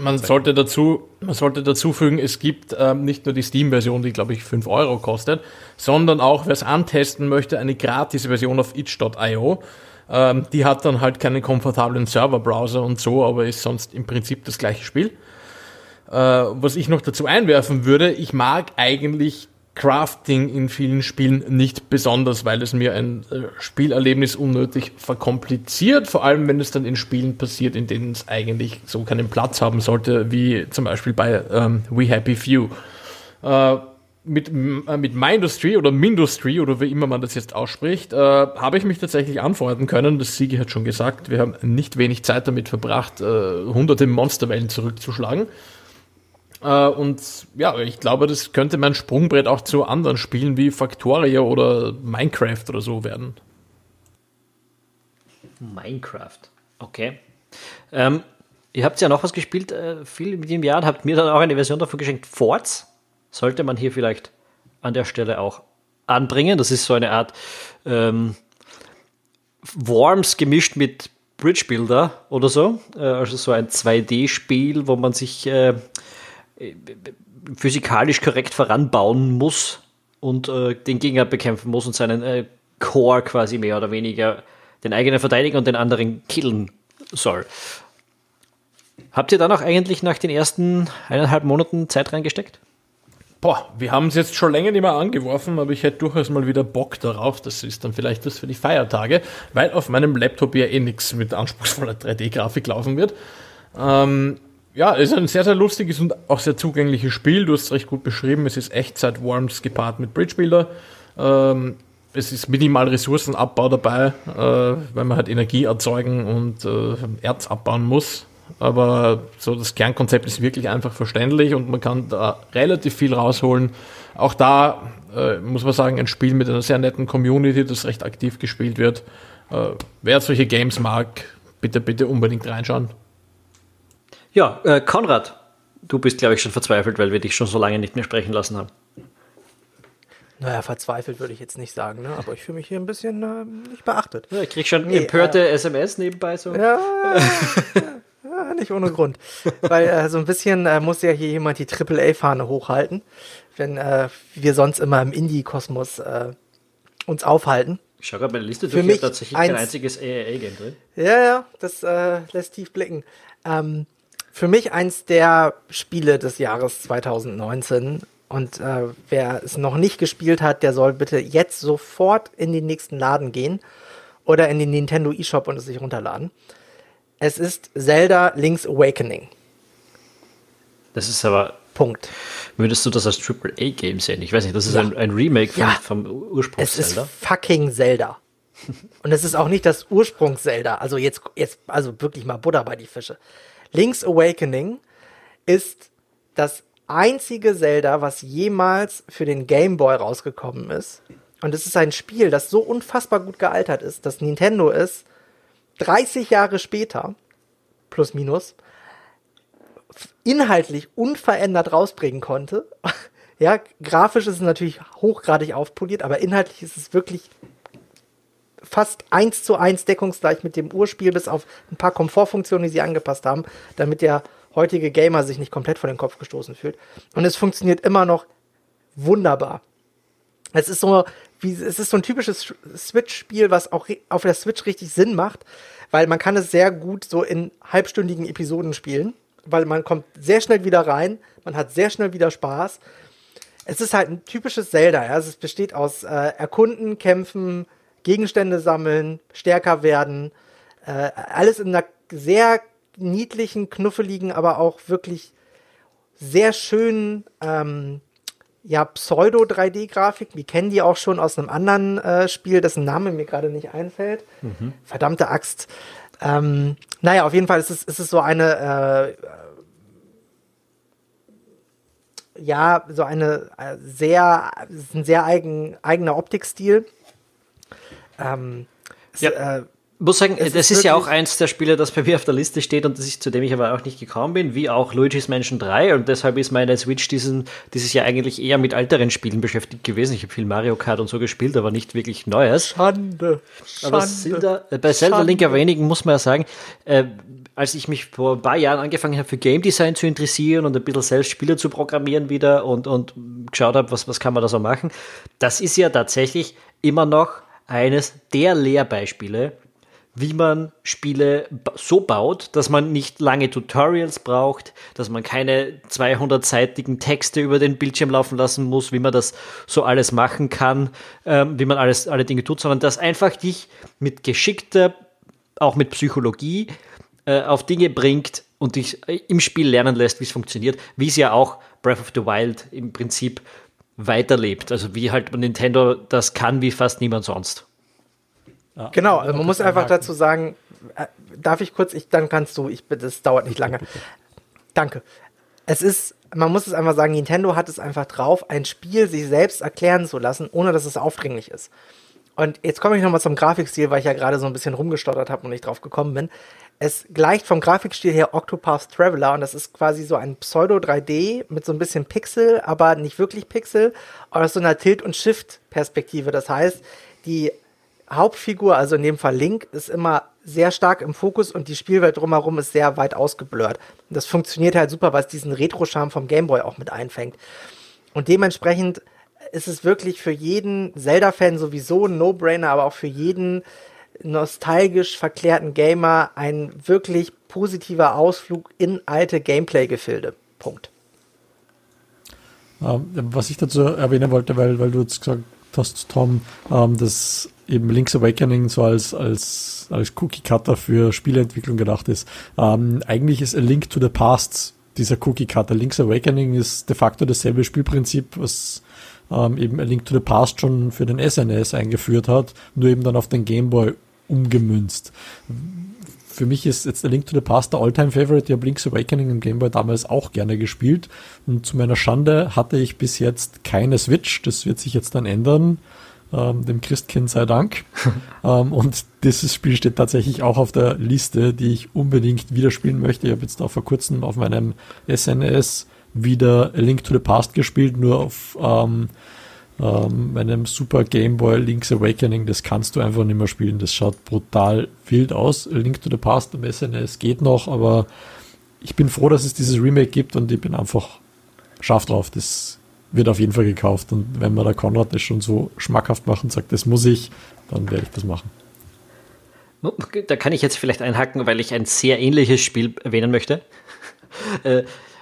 man sollte dazu, man sollte dazu fügen, es gibt ähm, nicht nur die Steam-Version, die glaube ich 5 Euro kostet, sondern auch, wer es antesten möchte, eine gratis Version auf itch.io. Ähm, die hat dann halt keinen komfortablen Server-Browser und so, aber ist sonst im Prinzip das gleiche Spiel. Äh, was ich noch dazu einwerfen würde, ich mag eigentlich Crafting in vielen Spielen nicht besonders, weil es mir ein äh, Spielerlebnis unnötig verkompliziert, vor allem wenn es dann in Spielen passiert, in denen es eigentlich so keinen Platz haben sollte, wie zum Beispiel bei ähm, We Happy Few. Äh, mit, äh, mit Mindustry oder Mindustry oder wie immer man das jetzt ausspricht, äh, habe ich mich tatsächlich anfreunden können. Das Siege hat schon gesagt, wir haben nicht wenig Zeit damit verbracht, äh, hunderte Monsterwellen zurückzuschlagen. Äh, und ja, ich glaube, das könnte mein Sprungbrett auch zu anderen Spielen wie Factoria oder Minecraft oder so werden. Minecraft, okay. Ähm, ihr habt ja noch was gespielt, äh, viel mit dem Jahr, und habt mir dann auch eine Version davon geschenkt, Forts sollte man hier vielleicht an der Stelle auch anbringen. Das ist so eine Art ähm, Worms gemischt mit Bridge Builder oder so. Äh, also so ein 2D-Spiel, wo man sich äh, physikalisch korrekt voranbauen muss und äh, den Gegner bekämpfen muss und seinen äh, Core quasi mehr oder weniger den eigenen verteidigen und den anderen killen soll. Habt ihr dann auch eigentlich nach den ersten eineinhalb Monaten Zeit reingesteckt? Boah, wir haben es jetzt schon länger nicht mehr angeworfen, aber ich hätte durchaus mal wieder Bock darauf. Das ist dann vielleicht was für die Feiertage, weil auf meinem Laptop ja eh nichts mit anspruchsvoller 3D-Grafik laufen wird. Ähm, ja, ist ein sehr, sehr lustiges und auch sehr zugängliches Spiel. Du hast es recht gut beschrieben. Es ist Echtzeit Worms gepaart mit Bridge Builder. Ähm, es ist minimal Ressourcenabbau dabei, äh, weil man halt Energie erzeugen und äh, Erz abbauen muss aber so das Kernkonzept ist wirklich einfach verständlich und man kann da relativ viel rausholen. Auch da äh, muss man sagen, ein Spiel mit einer sehr netten Community, das recht aktiv gespielt wird. Äh, wer solche Games mag, bitte, bitte unbedingt reinschauen. Ja, äh, Konrad, du bist, glaube ich, schon verzweifelt, weil wir dich schon so lange nicht mehr sprechen lassen haben. Naja, verzweifelt würde ich jetzt nicht sagen, ne? aber ich fühle mich hier ein bisschen äh, nicht beachtet. Ja, ich krieg schon nee, empörte äh, SMS nebenbei so. Ja, Ja, nicht ohne Grund. Weil äh, so ein bisschen äh, muss ja hier jemand die AAA-Fahne hochhalten, wenn äh, wir sonst immer im Indie-Kosmos äh, uns aufhalten. Ich schaue gerade meine Liste durch, ich tatsächlich kein einziges AAA-Game drin. Ja, ja, das lässt tief blicken. Ähm, für mich eins der Spiele des Jahres 2019 und äh, wer es noch nicht gespielt hat, der soll bitte jetzt sofort in den nächsten Laden gehen oder in den Nintendo eShop und es sich runterladen. Es ist Zelda Link's Awakening. Das ist aber. Punkt. Würdest du das als AAA-Game sehen? Ich weiß nicht, das ist ja. ein, ein, Remake vom, ja. vom Ursprungs Es ist fucking Zelda. Und es ist auch nicht das Ursprungs-Zelda. Also jetzt, jetzt, also wirklich mal Buddha bei die Fische. Link's Awakening ist das einzige Zelda, was jemals für den Game Boy rausgekommen ist. Und es ist ein Spiel, das so unfassbar gut gealtert ist, dass Nintendo ist 30 Jahre später, plus minus, inhaltlich unverändert rausbringen konnte. ja, grafisch ist es natürlich hochgradig aufpoliert, aber inhaltlich ist es wirklich fast eins zu eins deckungsgleich mit dem Urspiel, bis auf ein paar Komfortfunktionen, die sie angepasst haben, damit der heutige Gamer sich nicht komplett vor den Kopf gestoßen fühlt. Und es funktioniert immer noch wunderbar. Es ist so wie, es ist so ein typisches Switch-Spiel, was auch auf der Switch richtig Sinn macht, weil man kann es sehr gut so in halbstündigen Episoden spielen, weil man kommt sehr schnell wieder rein, man hat sehr schnell wieder Spaß. Es ist halt ein typisches Zelda, ja? es besteht aus äh, Erkunden, Kämpfen, Gegenstände sammeln, stärker werden, äh, alles in einer sehr niedlichen, knuffeligen, aber auch wirklich sehr schönen ähm, ja, Pseudo-3D-Grafik. Wir kennen die auch schon aus einem anderen äh, Spiel, dessen Name mir gerade nicht einfällt. Mhm. Verdammte Axt. Ähm, naja, auf jeden Fall ist es, ist es so eine, äh, ja, so eine äh, sehr, ein sehr eigen, eigener Optikstil. Ähm, ja. Es, äh, muss sagen, es das ist, ist ja auch eins der Spiele, das bei mir auf der Liste steht und das ich, zu dem ich aber auch nicht gekommen bin, wie auch Luigi's Mansion 3 und deshalb ist meine Switch diesen, dieses Jahr eigentlich eher mit älteren Spielen beschäftigt gewesen. Ich habe viel Mario Kart und so gespielt, aber nicht wirklich Neues. Schande. Aber Zelda, äh, bei Zelda Link Awakening muss man ja sagen, äh, als ich mich vor ein paar Jahren angefangen habe, für Game Design zu interessieren und ein bisschen selbst Spiele zu programmieren wieder und, und geschaut habe, was, was kann man da so machen, das ist ja tatsächlich immer noch eines der Lehrbeispiele wie man Spiele so baut, dass man nicht lange Tutorials braucht, dass man keine 200-seitigen Texte über den Bildschirm laufen lassen muss, wie man das so alles machen kann, ähm, wie man alles, alle Dinge tut, sondern dass einfach dich mit geschickter, auch mit Psychologie, äh, auf Dinge bringt und dich äh, im Spiel lernen lässt, wie es funktioniert, wie es ja auch Breath of the Wild im Prinzip weiterlebt. Also wie halt Nintendo das kann wie fast niemand sonst. Ja, genau, also man muss einfach dazu sagen, äh, darf ich kurz, ich, dann kannst du, ich, das dauert nicht lange. Danke. Es ist, man muss es einfach sagen, Nintendo hat es einfach drauf, ein Spiel sich selbst erklären zu lassen, ohne dass es aufdringlich ist. Und jetzt komme ich nochmal zum Grafikstil, weil ich ja gerade so ein bisschen rumgestottert habe und nicht drauf gekommen bin. Es gleicht vom Grafikstil her Octopath Traveler und das ist quasi so ein Pseudo 3D mit so ein bisschen Pixel, aber nicht wirklich Pixel, aus so einer Tilt- und Shift-Perspektive. Das heißt, die Hauptfigur, also in dem Fall Link, ist immer sehr stark im Fokus und die Spielwelt drumherum ist sehr weit ausgeblurrt. Und das funktioniert halt super, weil es diesen Retro-Charme vom Gameboy auch mit einfängt. Und dementsprechend ist es wirklich für jeden Zelda-Fan sowieso ein No-Brainer, aber auch für jeden nostalgisch verklärten Gamer ein wirklich positiver Ausflug in alte Gameplay-Gefilde. Punkt. Ähm, was ich dazu erwähnen wollte, weil, weil du jetzt gesagt hast, Tom, ähm, dass eben Link's Awakening so als, als, als Cookie-Cutter für Spieleentwicklung gedacht ist. Ähm, eigentlich ist A Link to the Past dieser Cookie-Cutter. Link's Awakening ist de facto dasselbe Spielprinzip, was eben A Link to the Past schon für den SNES eingeführt hat, nur eben dann auf den Game Boy umgemünzt. Für mich ist jetzt A Link to the Past der Alltime favorite Ich habe Link's Awakening im Game Boy damals auch gerne gespielt. Und zu meiner Schande hatte ich bis jetzt keine Switch. Das wird sich jetzt dann ändern. Ähm, dem Christkind sei Dank. ähm, und dieses Spiel steht tatsächlich auch auf der Liste, die ich unbedingt wieder spielen möchte. Ich habe jetzt auch vor kurzem auf meinem SNS wieder A Link to the Past gespielt, nur auf ähm, ähm, meinem Super Game Boy Link's Awakening. Das kannst du einfach nicht mehr spielen. Das schaut brutal wild aus. Link to the Past am SNS geht noch, aber ich bin froh, dass es dieses Remake gibt und ich bin einfach scharf drauf. Das wird auf jeden Fall gekauft. Und wenn mir der Konrad das schon so schmackhaft macht und sagt, das muss ich, dann werde ich das machen. Da kann ich jetzt vielleicht einhaken, weil ich ein sehr ähnliches Spiel erwähnen möchte.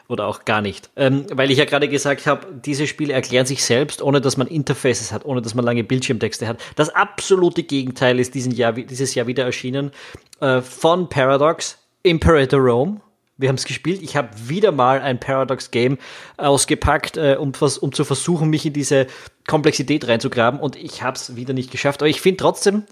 Oder auch gar nicht. Ähm, weil ich ja gerade gesagt habe, diese Spiele erklären sich selbst, ohne dass man Interfaces hat, ohne dass man lange Bildschirmtexte hat. Das absolute Gegenteil ist diesen Jahr, dieses Jahr wieder erschienen äh, von Paradox, Imperator Rome. Wir haben es gespielt. Ich habe wieder mal ein Paradox-Game ausgepackt, äh, um, um zu versuchen, mich in diese Komplexität reinzugraben. Und ich habe es wieder nicht geschafft. Aber ich finde trotzdem,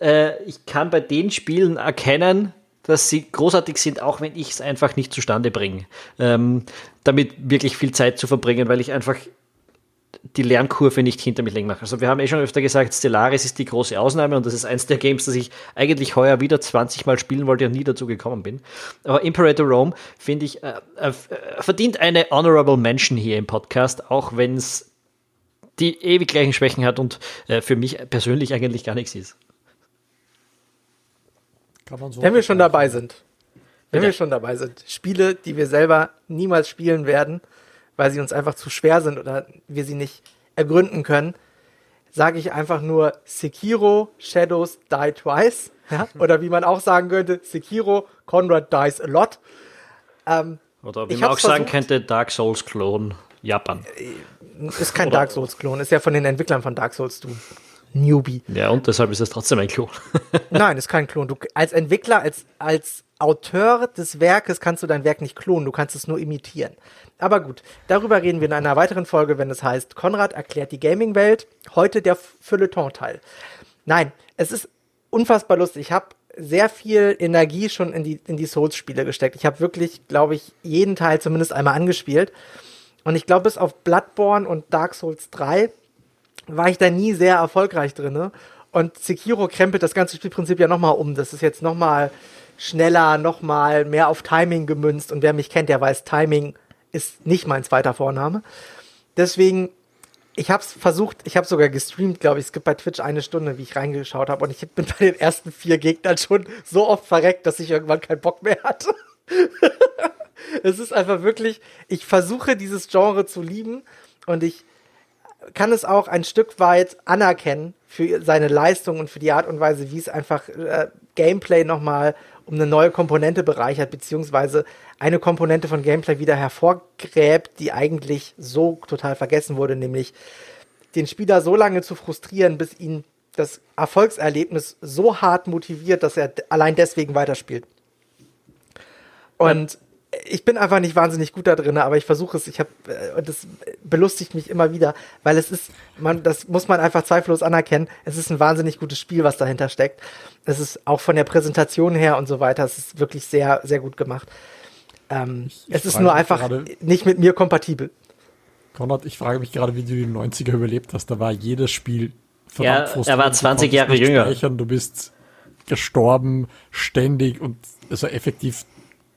äh, ich kann bei den Spielen erkennen, dass sie großartig sind, auch wenn ich es einfach nicht zustande bringe. Ähm, damit wirklich viel Zeit zu verbringen, weil ich einfach die Lernkurve nicht hinter mich legen mache. Also wir haben eh schon öfter gesagt, Stellaris ist die große Ausnahme und das ist eins der Games, das ich eigentlich heuer wieder 20 Mal spielen wollte und nie dazu gekommen bin. Aber Imperator Rome, finde ich, äh, äh, verdient eine Honorable Mention hier im Podcast, auch wenn es die ewig gleichen Schwächen hat und äh, für mich persönlich eigentlich gar nichts ist. So Wenn wir schon dabei sind. Wenn Bitte? wir schon dabei sind. Spiele, die wir selber niemals spielen werden, weil sie uns einfach zu schwer sind oder wir sie nicht ergründen können, sage ich einfach nur Sekiro Shadows Die Twice. Ja? Oder wie man auch sagen könnte, Sekiro Conrad Dies a Lot. Ähm, oder wie man auch sagen könnte, Dark Souls Klon Japan. Äh, ist kein oder Dark Souls Klon, ist ja von den Entwicklern von Dark Souls, du. Newbie. Ja, und deshalb ist es trotzdem ein Klon. Nein, ist kein Klon. Du, als Entwickler, als, als Autor des Werkes kannst du dein Werk nicht klonen, du kannst es nur imitieren. Aber gut, darüber reden wir in einer weiteren Folge, wenn es heißt, Konrad erklärt die Gaming-Welt. Heute der Feuilleton-Teil. Nein, es ist unfassbar lustig. Ich habe sehr viel Energie schon in die, in die Souls-Spiele gesteckt. Ich habe wirklich, glaube ich, jeden Teil zumindest einmal angespielt. Und ich glaube, bis auf Bloodborne und Dark Souls 3 war ich da nie sehr erfolgreich drin. Und Sekiro krempelt das ganze Spielprinzip ja nochmal um. Das ist jetzt nochmal schneller, nochmal mehr auf Timing gemünzt. Und wer mich kennt, der weiß, Timing ist nicht mein zweiter Vorname. Deswegen, ich habe es versucht, ich habe sogar gestreamt, glaube ich. Es gibt bei Twitch eine Stunde, wie ich reingeschaut habe. Und ich bin bei den ersten vier Gegnern schon so oft verreckt, dass ich irgendwann keinen Bock mehr hatte. es ist einfach wirklich, ich versuche dieses Genre zu lieben und ich kann es auch ein Stück weit anerkennen für seine Leistung und für die Art und Weise, wie es einfach äh, Gameplay nochmal um eine neue Komponente bereichert, beziehungsweise eine Komponente von Gameplay wieder hervorgräbt, die eigentlich so total vergessen wurde, nämlich den Spieler so lange zu frustrieren, bis ihn das Erfolgserlebnis so hart motiviert, dass er allein deswegen weiterspielt. Und ich bin einfach nicht wahnsinnig gut da drin, aber ich versuche es. Ich habe äh, und das belustigt mich immer wieder, weil es ist, man, das muss man einfach zweifellos anerkennen. Es ist ein wahnsinnig gutes Spiel, was dahinter steckt. Es ist auch von der Präsentation her und so weiter. Es ist wirklich sehr, sehr gut gemacht. Ähm, es ist frage nur einfach gerade- nicht mit mir kompatibel. Konrad, ich frage mich gerade, wie du die 90er überlebt hast. Da war jedes Spiel Ja, frustrierend. er war Du 20 konntest Jahre jünger. Speichern. Du bist gestorben, ständig und also effektiv,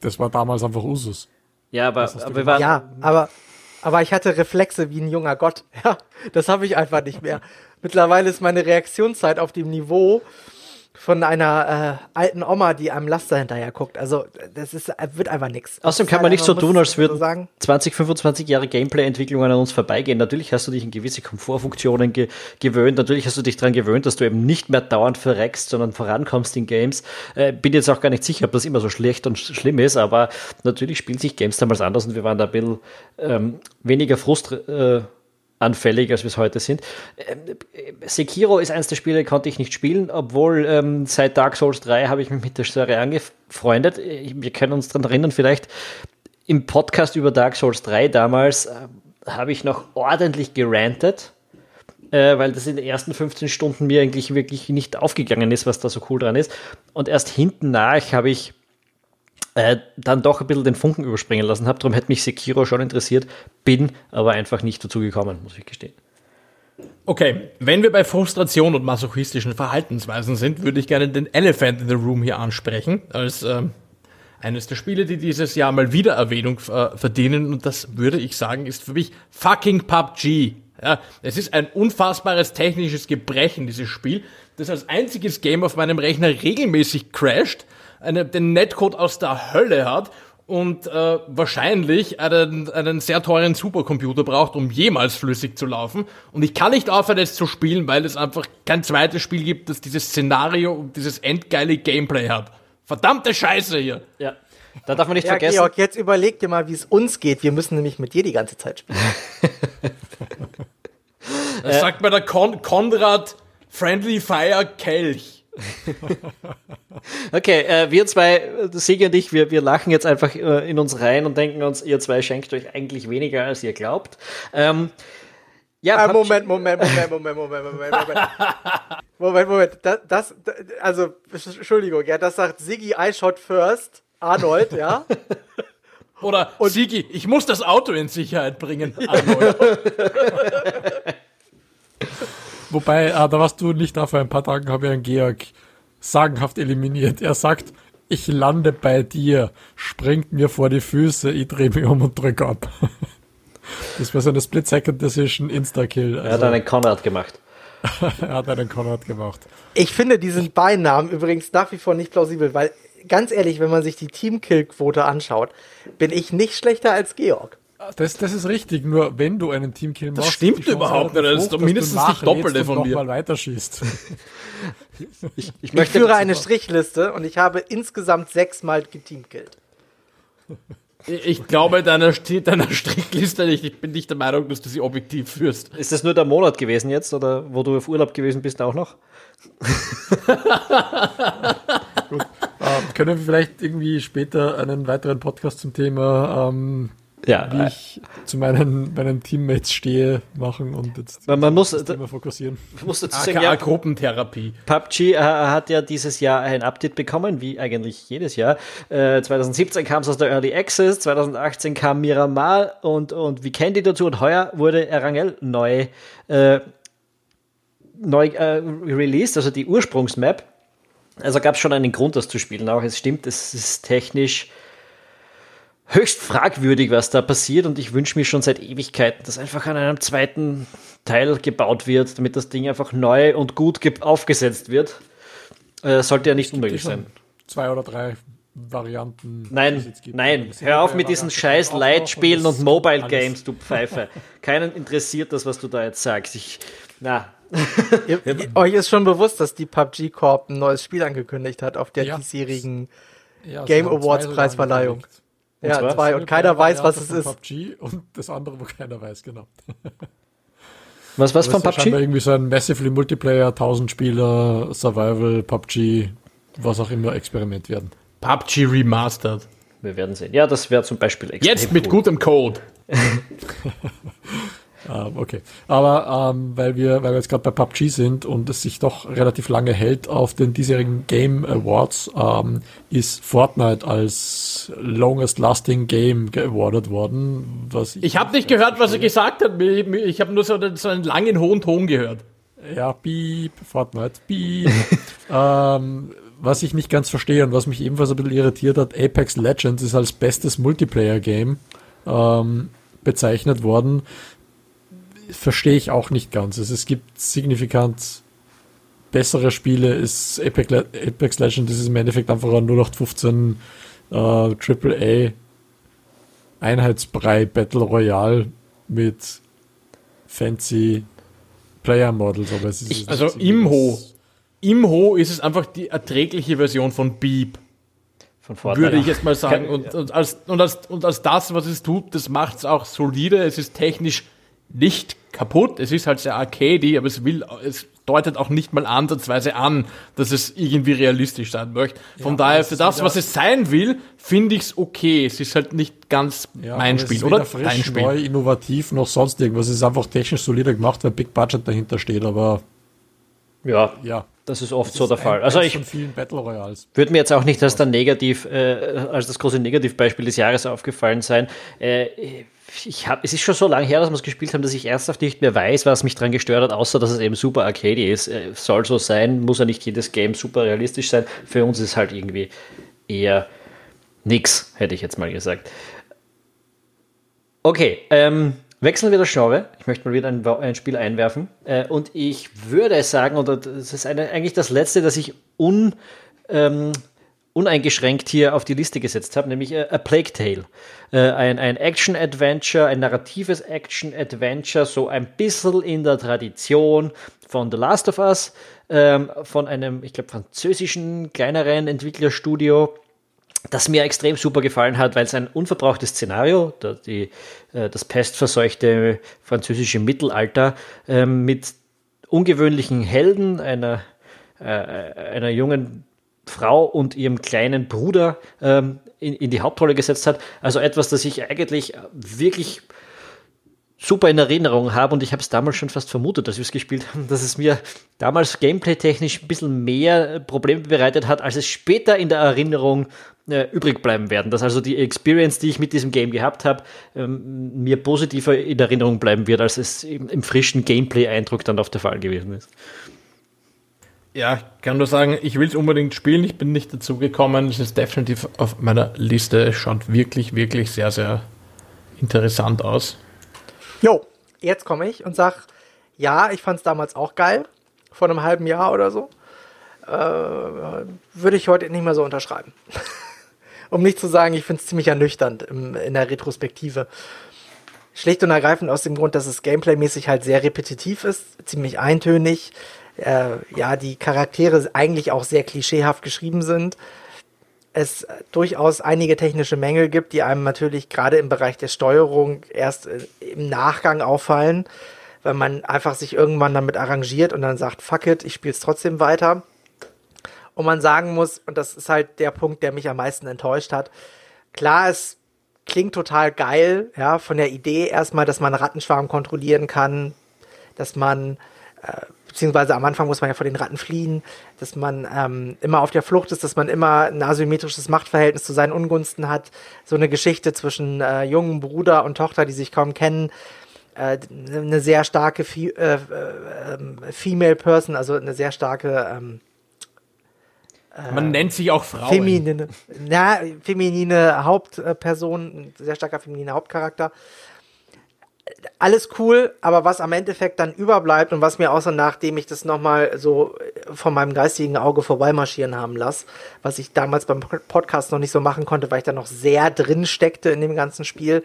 das war damals einfach Usus. Ja, aber, aber wir waren, Ja, aber, aber ich hatte Reflexe wie ein junger Gott. Ja, das habe ich einfach nicht mehr. Mittlerweile ist meine Reaktionszeit auf dem Niveau von einer äh, alten Oma, die einem Laster hinterher guckt. Also das ist, wird einfach nichts. Außerdem kann man nicht so tun, als würden sagen. 20, 25 Jahre Gameplay-Entwicklungen an uns vorbeigehen. Natürlich hast du dich an gewisse Komfortfunktionen ge gewöhnt. Natürlich hast du dich daran gewöhnt, dass du eben nicht mehr dauernd verreckst, sondern vorankommst in Games. Äh, bin jetzt auch gar nicht sicher, ob das immer so schlecht und sch schlimm ist, aber natürlich spielen sich Games damals anders und wir waren da ein bisschen ähm, weniger Frust. Äh, anfällig, als wir es heute sind. Ähm, äh, Sekiro ist eines der Spiele, konnte ich nicht spielen, obwohl ähm, seit Dark Souls 3 habe ich mich mit der Serie angefreundet. Wir können uns daran erinnern, vielleicht im Podcast über Dark Souls 3 damals äh, habe ich noch ordentlich gerantet, äh, weil das in den ersten 15 Stunden mir eigentlich wirklich nicht aufgegangen ist, was da so cool dran ist. Und erst hinten nach habe ich äh, dann doch ein bisschen den Funken überspringen lassen habe. Darum hätte mich Sekiro schon interessiert, bin aber einfach nicht dazu gekommen, muss ich gestehen. Okay, wenn wir bei Frustration und masochistischen Verhaltensweisen sind, würde ich gerne den Elephant in the Room hier ansprechen, als ähm, eines der Spiele, die dieses Jahr mal wieder Erwähnung äh, verdienen. Und das würde ich sagen, ist für mich fucking PUBG. Ja, es ist ein unfassbares technisches Gebrechen, dieses Spiel, das als einziges Game auf meinem Rechner regelmäßig crasht, eine, den Netcode aus der Hölle hat und äh, wahrscheinlich einen, einen sehr teuren Supercomputer braucht, um jemals flüssig zu laufen. Und ich kann nicht aufhören, es zu spielen, weil es einfach kein zweites Spiel gibt, das dieses Szenario und dieses endgeile Gameplay hat. Verdammte Scheiße hier. Ja. Da darf man nicht Ja, vergessen, Georg, jetzt überleg dir mal, wie es uns geht. Wir müssen nämlich mit dir die ganze Zeit spielen. Das sagt mir der Kon Konrad Friendly Fire Kelch. Okay, äh, wir zwei, äh, Sigi und ich, wir, wir lachen jetzt einfach äh, in uns rein und denken uns, ihr zwei schenkt euch eigentlich weniger, als ihr glaubt. Ähm, ja, Ah, Moment, Moment, Moment, Moment, Moment, Moment, Moment. Moment, Moment. Das, das, also, Entschuldigung, ja, das sagt Siggi I shot first, Arnold, ja. Oder Sigi, ich muss das Auto in Sicherheit bringen. Arnold. Wobei, äh, da warst du nicht da, vor ein paar Tagen habe ich einen Georg sagenhaft eliminiert. Er sagt, ich lande bei dir, springt mir vor die Füße, ich drehe mich um und drück ab. Das war so eine Split-Second-Decision Insta-Kill. er hat Also, einen Konrad gemacht. er hat einen Konrad gemacht. Ich finde diesen Beinamen übrigens nach wie vor nicht plausibel, weil, ganz ehrlich, wenn man sich die Teamkill-Quote anschaut, bin ich nicht schlechter als Georg. Das, das ist richtig, nur wenn du einen Teamkill machst, stimmt die Chance überhaupt nicht, das ist doch dass mindestens du das Doppelte von mir. mal weiterschießt. Ich, ich Ich führe eine Strichliste und ich habe insgesamt sechsmal geteamkillt. Ich glaube deiner, deiner Strichliste nicht. Ich bin nicht der Meinung, dass du sie objektiv führst. Ist das nur der Monat gewesen jetzt oder wo du auf Urlaub gewesen bist auch noch? Äh, können wir vielleicht irgendwie später einen weiteren Podcast zum Thema, ähm, Ja, wie ich zu meinen, meinen Teammates stehe, machen und jetzt man, man muss, das da, Thema fokussieren. muss dazu sagen, AKA ja, Gruppentherapie. PUBG äh, hat ja dieses Jahr ein Update bekommen, wie eigentlich jedes Jahr. Äh, 2017 kam es aus der Early Access, 2018 kam Miramar und, und Vikendi dazu und heuer wurde Erangel neu, äh, neu äh, released, also die Ursprungsmap. Also gab es schon einen Grund, das zu spielen. Auch es stimmt, es ist technisch höchst fragwürdig, was da passiert und ich wünsche mir schon seit Ewigkeiten, dass einfach an einem zweiten Teil gebaut wird, damit das Ding einfach neu und gut ge- aufgesetzt wird. Äh, sollte ja nicht unmöglich sein. Zwei oder drei Varianten. Nein, nein, hör auf mit diesen scheiß Light-Spielen das und Mobile alles. Games, du Pfeife. Keinen interessiert das, was du da jetzt sagst. Ich, na, Ihr, euch ist schon bewusst, dass die PUBG Corp ein neues Spiel angekündigt hat auf der Ja. diesjährigen Ja, Game Awards Preisverleihung. angekündigt. Ja, zwar? zwei und Eine keiner weiß, was es ist. PUBG und das andere, wo keiner weiß, genau. was, was von ja scheinbar PUBG? irgendwie so ein Massively Multiplayer, 1000 Spieler, Survival, PUBG, was auch immer Experiment werden. PUBG Remastered. wir werden sehen. Ja, das wäre zum Beispiel extrem Jetzt mit cool. gutem Code. Ähm, okay. Aber ähm, weil wir, weil wir jetzt gerade bei PUBG sind und es sich doch relativ lange hält auf den diesjährigen Game Awards, ähm, ist Fortnite als longest lasting Game geawardet worden. Was ich ich habe nicht gehört, was er gesagt hat. Ich habe nur so, so einen langen hohen Ton gehört. Ja, Beep, Fortnite, Beep. ähm, was ich nicht ganz verstehe und was mich ebenfalls ein bisschen irritiert hat, Apex Legends ist als bestes Multiplayer-Game ähm, bezeichnet worden verstehe ich auch nicht ganz. Also es gibt signifikant bessere Spiele. Ist Apex, Apex Legends das ist im Endeffekt einfach ein 0815 äh, AAA Einheitsbrei Battle Royale mit fancy Player Models. Aber es ist, ich, also Imho. Imho ist es einfach die erträgliche Version von Beep. Von Vorteil, würde ich jetzt mal sagen. Und, und, als, und, als, und als das, was es tut, das macht es auch solide. Es ist technisch nicht kaputt. Es ist halt sehr arcady, aber es will, es deutet auch nicht mal ansatzweise an, dass es irgendwie realistisch sein möchte. Von ja, daher, für das, was es sein will, finde ich es okay. Es ist halt nicht ganz ja, mein Spiel, oder? Frisch, dein Spiel. neu, innovativ, noch sonst irgendwas. Es ist einfach technisch solider gemacht, weil Big Budget dahinter steht, aber ja, ja. Das ist oft das so der Fall. Also ich würde mir jetzt auch nicht als, der Negativ, äh, als das große Negativbeispiel des Jahres aufgefallen sein. Äh, ich hab, es ist schon so lange her, dass wir es gespielt haben, dass ich ernsthaft nicht mehr weiß, was mich daran gestört hat, außer dass es eben super arcade ist. Äh, soll so sein, muss ja nicht jedes Game super realistisch sein. Für uns ist halt irgendwie eher nix, hätte ich jetzt mal gesagt. Okay, ähm, wechseln wir das Genre. Ich möchte mal wieder ein, ein Spiel einwerfen. Äh, und ich würde sagen, und das ist eine, eigentlich das letzte, das ich un. Ähm, uneingeschränkt hier auf die Liste gesetzt habe, nämlich äh, A Plague Tale. Äh, ein ein Action-Adventure, ein narratives Action-Adventure, so ein bisschen in der Tradition von The Last of Us, ähm, von einem, ich glaube, französischen kleineren Entwicklerstudio das mir extrem super gefallen hat, weil es ein unverbrauchtes Szenario, die, äh, das pestverseuchte französische Mittelalter ähm, mit ungewöhnlichen Helden, einer, äh, einer jungen Frau und ihrem kleinen Bruder ähm, in, in die Hauptrolle gesetzt hat. Also etwas, das ich eigentlich wirklich super in Erinnerung habe und ich habe es damals schon fast vermutet, als wir es gespielt haben, dass es mir damals gameplay-technisch ein bisschen mehr Probleme bereitet hat, als es später in der Erinnerung äh, übrig bleiben werden. Dass also die Experience, die ich mit diesem Game gehabt habe, ähm, mir positiver in Erinnerung bleiben wird, als es im, im frischen Gameplay-Eindruck dann auf der Fall gewesen ist. Ja, kann nur sagen, ich will es unbedingt spielen. Ich bin nicht dazu gekommen. Es ist definitiv auf meiner Liste. Es schaut wirklich, wirklich sehr, sehr interessant aus. Jo, jetzt komme ich und sag, ja, ich fand es damals auch geil. Vor einem halben Jahr oder so. Äh, würde ich heute nicht mehr so unterschreiben. um nicht zu sagen, ich finde es ziemlich ernüchternd im, in der Retrospektive. Schlicht und ergreifend aus dem Grund, dass es gameplaymäßig halt sehr repetitiv ist, ziemlich eintönig äh, ja, die Charaktere eigentlich auch sehr klischeehaft geschrieben sind. Es durchaus einige technische Mängel gibt, die einem natürlich gerade im Bereich der Steuerung erst äh, im Nachgang auffallen, weil man einfach sich irgendwann damit arrangiert und dann sagt, fuck it, ich spiele es trotzdem weiter. Und man sagen muss, und das ist halt der Punkt, der mich am meisten enttäuscht hat, klar, es klingt total geil, ja, von der Idee erstmal, dass man Rattenschwarm kontrollieren kann, dass man äh, beziehungsweise am Anfang muss man ja vor den Ratten fliehen, dass man ähm, immer auf der Flucht ist, dass man immer ein asymmetrisches Machtverhältnis zu seinen Ungunsten hat. So eine Geschichte zwischen äh, jungen Bruder und Tochter, die sich kaum kennen. Äh, eine sehr starke Fe äh, äh, Female Person, also eine sehr starke ähm, äh, man nennt sich auch Frauen. Feminine, na, feminine Hauptperson, ein sehr starker femininer Hauptcharakter alles cool, aber was am Endeffekt dann überbleibt und was mir außer nachdem ich das nochmal so von meinem geistigen Auge vorbeimarschieren haben lasse, was ich damals beim Podcast noch nicht so machen konnte, weil ich da noch sehr drin steckte in dem ganzen Spiel,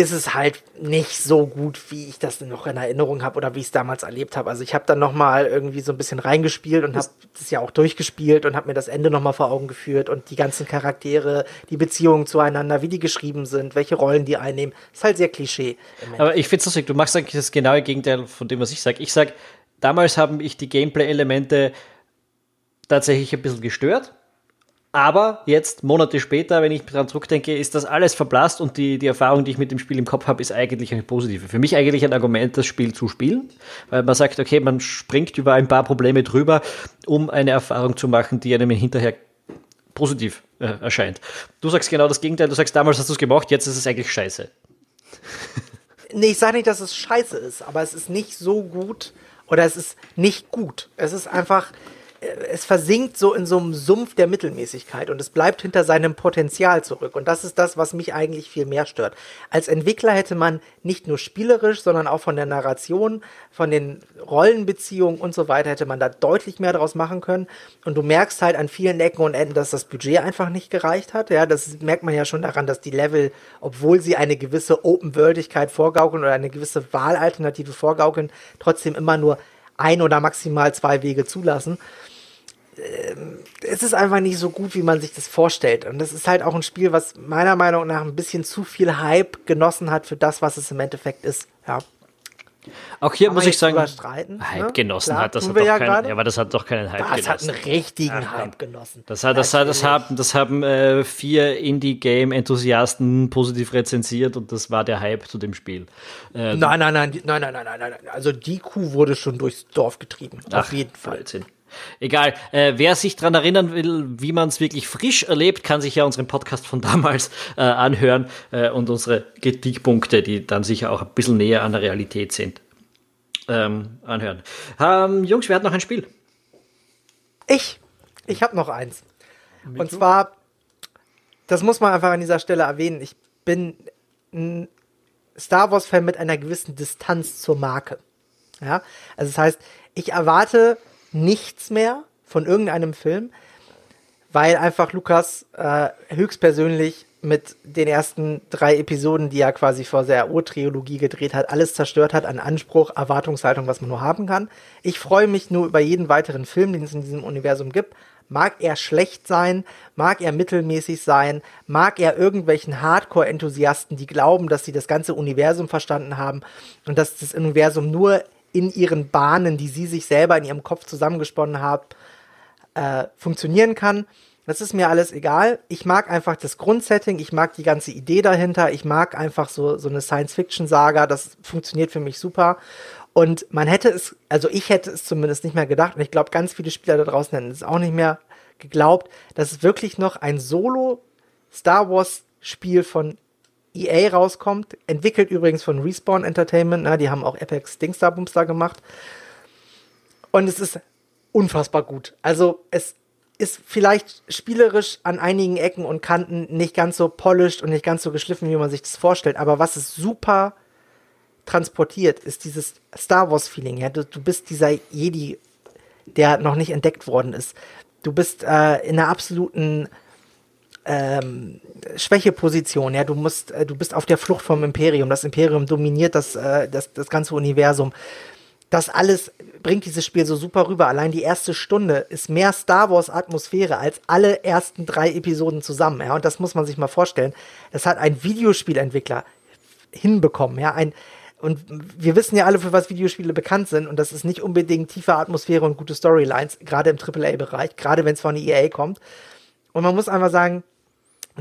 ist es halt nicht so gut, wie ich das noch in Erinnerung habe oder wie ich es damals erlebt habe. Also ich habe dann noch mal irgendwie so ein bisschen reingespielt und habe das ja auch durchgespielt und habe mir das Ende noch mal vor Augen geführt und die ganzen Charaktere, die Beziehungen zueinander, wie die geschrieben sind, welche Rollen die einnehmen, ist halt sehr Klischee. Aber ich finde es lustig, du machst eigentlich das genaue Gegenteil von dem, was ich sage. Ich sage, damals haben ich die Gameplay-Elemente tatsächlich ein bisschen gestört Aber jetzt, Monate später, wenn ich daran zurückdenke, ist das alles verblasst und die, die Erfahrung, die ich mit dem Spiel im Kopf habe, ist eigentlich eine positive. Für mich eigentlich ein Argument, das Spiel zu spielen, weil man sagt, okay, man springt über ein paar Probleme drüber, um eine Erfahrung zu machen, die einem hinterher positiv äh, erscheint. Du sagst genau das Gegenteil, du sagst, damals hast du es gemacht, jetzt ist es eigentlich scheiße. Nee, ich sage nicht, dass es scheiße ist, aber es ist nicht so gut oder es ist nicht gut. Es ist einfach, es versinkt so in so einem Sumpf der Mittelmäßigkeit und es bleibt hinter seinem Potenzial zurück. Und das ist das, was mich eigentlich viel mehr stört. Als Entwickler hätte man nicht nur spielerisch, sondern auch von der Narration, von den Rollenbeziehungen und so weiter, hätte man da deutlich mehr draus machen können. Und du merkst halt an vielen Ecken und Enden, dass das Budget einfach nicht gereicht hat. Ja, das merkt man ja schon daran, dass die Level, obwohl sie eine gewisse Open-Worldigkeit vorgaukeln oder eine gewisse Wahlalternative vorgaukeln, trotzdem immer nur ein oder maximal zwei Wege zulassen es ist einfach nicht so gut, wie man sich das vorstellt. Und das ist halt auch ein Spiel, was meiner Meinung nach ein bisschen zu viel Hype genossen hat für das, was es im Endeffekt ist. Ja. Auch hier muss ich sagen, Hype ne? genossen Klar, hat, das hat doch ja keinen, ja, aber das hat doch keinen Hype Das genossen. hat einen richtigen komm. Hype genossen. Das, hat, das, hat, das, haben, das haben äh, vier Indie-Game-Enthusiasten positiv rezensiert und das war der Hype zu dem Spiel. Äh, Nein, nein, nein, nein, nein, nein, nein, nein. Also die Kuh wurde schon durchs Dorf getrieben. Auf Ach, jeden Fall. Blödsinn. Egal, äh, wer sich daran erinnern will, wie man es wirklich frisch erlebt, kann sich ja unseren Podcast von damals äh, anhören äh, und unsere Kritikpunkte, die dann sicher auch ein bisschen näher an der Realität sind, ähm, anhören. Ähm, Jungs, wer hat noch ein Spiel? Ich, ich habe noch eins. Und zwar, das muss man einfach an dieser Stelle erwähnen, ich bin ein Star Wars-Fan mit einer gewissen Distanz zur Marke. Ja, also das heißt, ich erwarte nichts mehr von irgendeinem Film, weil einfach Lukas äh, höchstpersönlich mit den ersten drei Episoden, die er quasi vor der Urtrilogie gedreht hat, alles zerstört hat an Anspruch, Erwartungshaltung, was man nur haben kann. Ich freue mich nur über jeden weiteren Film, den es in diesem Universum gibt. Mag er schlecht sein, mag er mittelmäßig sein, mag er irgendwelchen Hardcore-Enthusiasten, die glauben, dass sie das ganze Universum verstanden haben und dass das Universum nur in ihren Bahnen, die sie sich selber in ihrem Kopf zusammengesponnen haben, äh, funktionieren kann. Das ist mir alles egal. Ich mag einfach das Grundsetting, ich mag die ganze Idee dahinter, ich mag einfach so, so eine Science-Fiction-Saga, das funktioniert für mich super. Und man hätte es, also ich hätte es zumindest nicht mehr gedacht, und ich glaube, ganz viele Spieler da draußen hätten es auch nicht mehr geglaubt, dass es wirklich noch ein Solo-Star Wars-Spiel von EA rauskommt. Entwickelt übrigens von Respawn Entertainment, na, die haben auch Apex Dingstar Boomstar gemacht. Und es ist unfassbar gut. Also es ist vielleicht spielerisch an einigen Ecken und Kanten nicht ganz so polished und nicht ganz so geschliffen, wie man sich das vorstellt. Aber was es super transportiert, ist dieses Star Wars-Feeling. Ja? Du, du bist dieser Jedi, der noch nicht entdeckt worden ist. Du bist äh, in einer absoluten ähm, Schwächeposition. Ja, du musst, äh, du bist auf der Flucht vom Imperium. Das Imperium dominiert das, äh, das, das ganze Universum. Das alles bringt dieses Spiel so super rüber. Allein die erste Stunde ist mehr Star Wars Atmosphäre als alle ersten drei Episoden zusammen. Ja, und das muss man sich mal vorstellen. Das hat ein Videospielentwickler hinbekommen. Ja, ein und wir wissen ja alle, für was Videospiele bekannt sind. Und das ist nicht unbedingt tiefe Atmosphäre und gute Storylines, gerade im AAA-Bereich, gerade wenn es von EA kommt. Und man muss einfach sagen,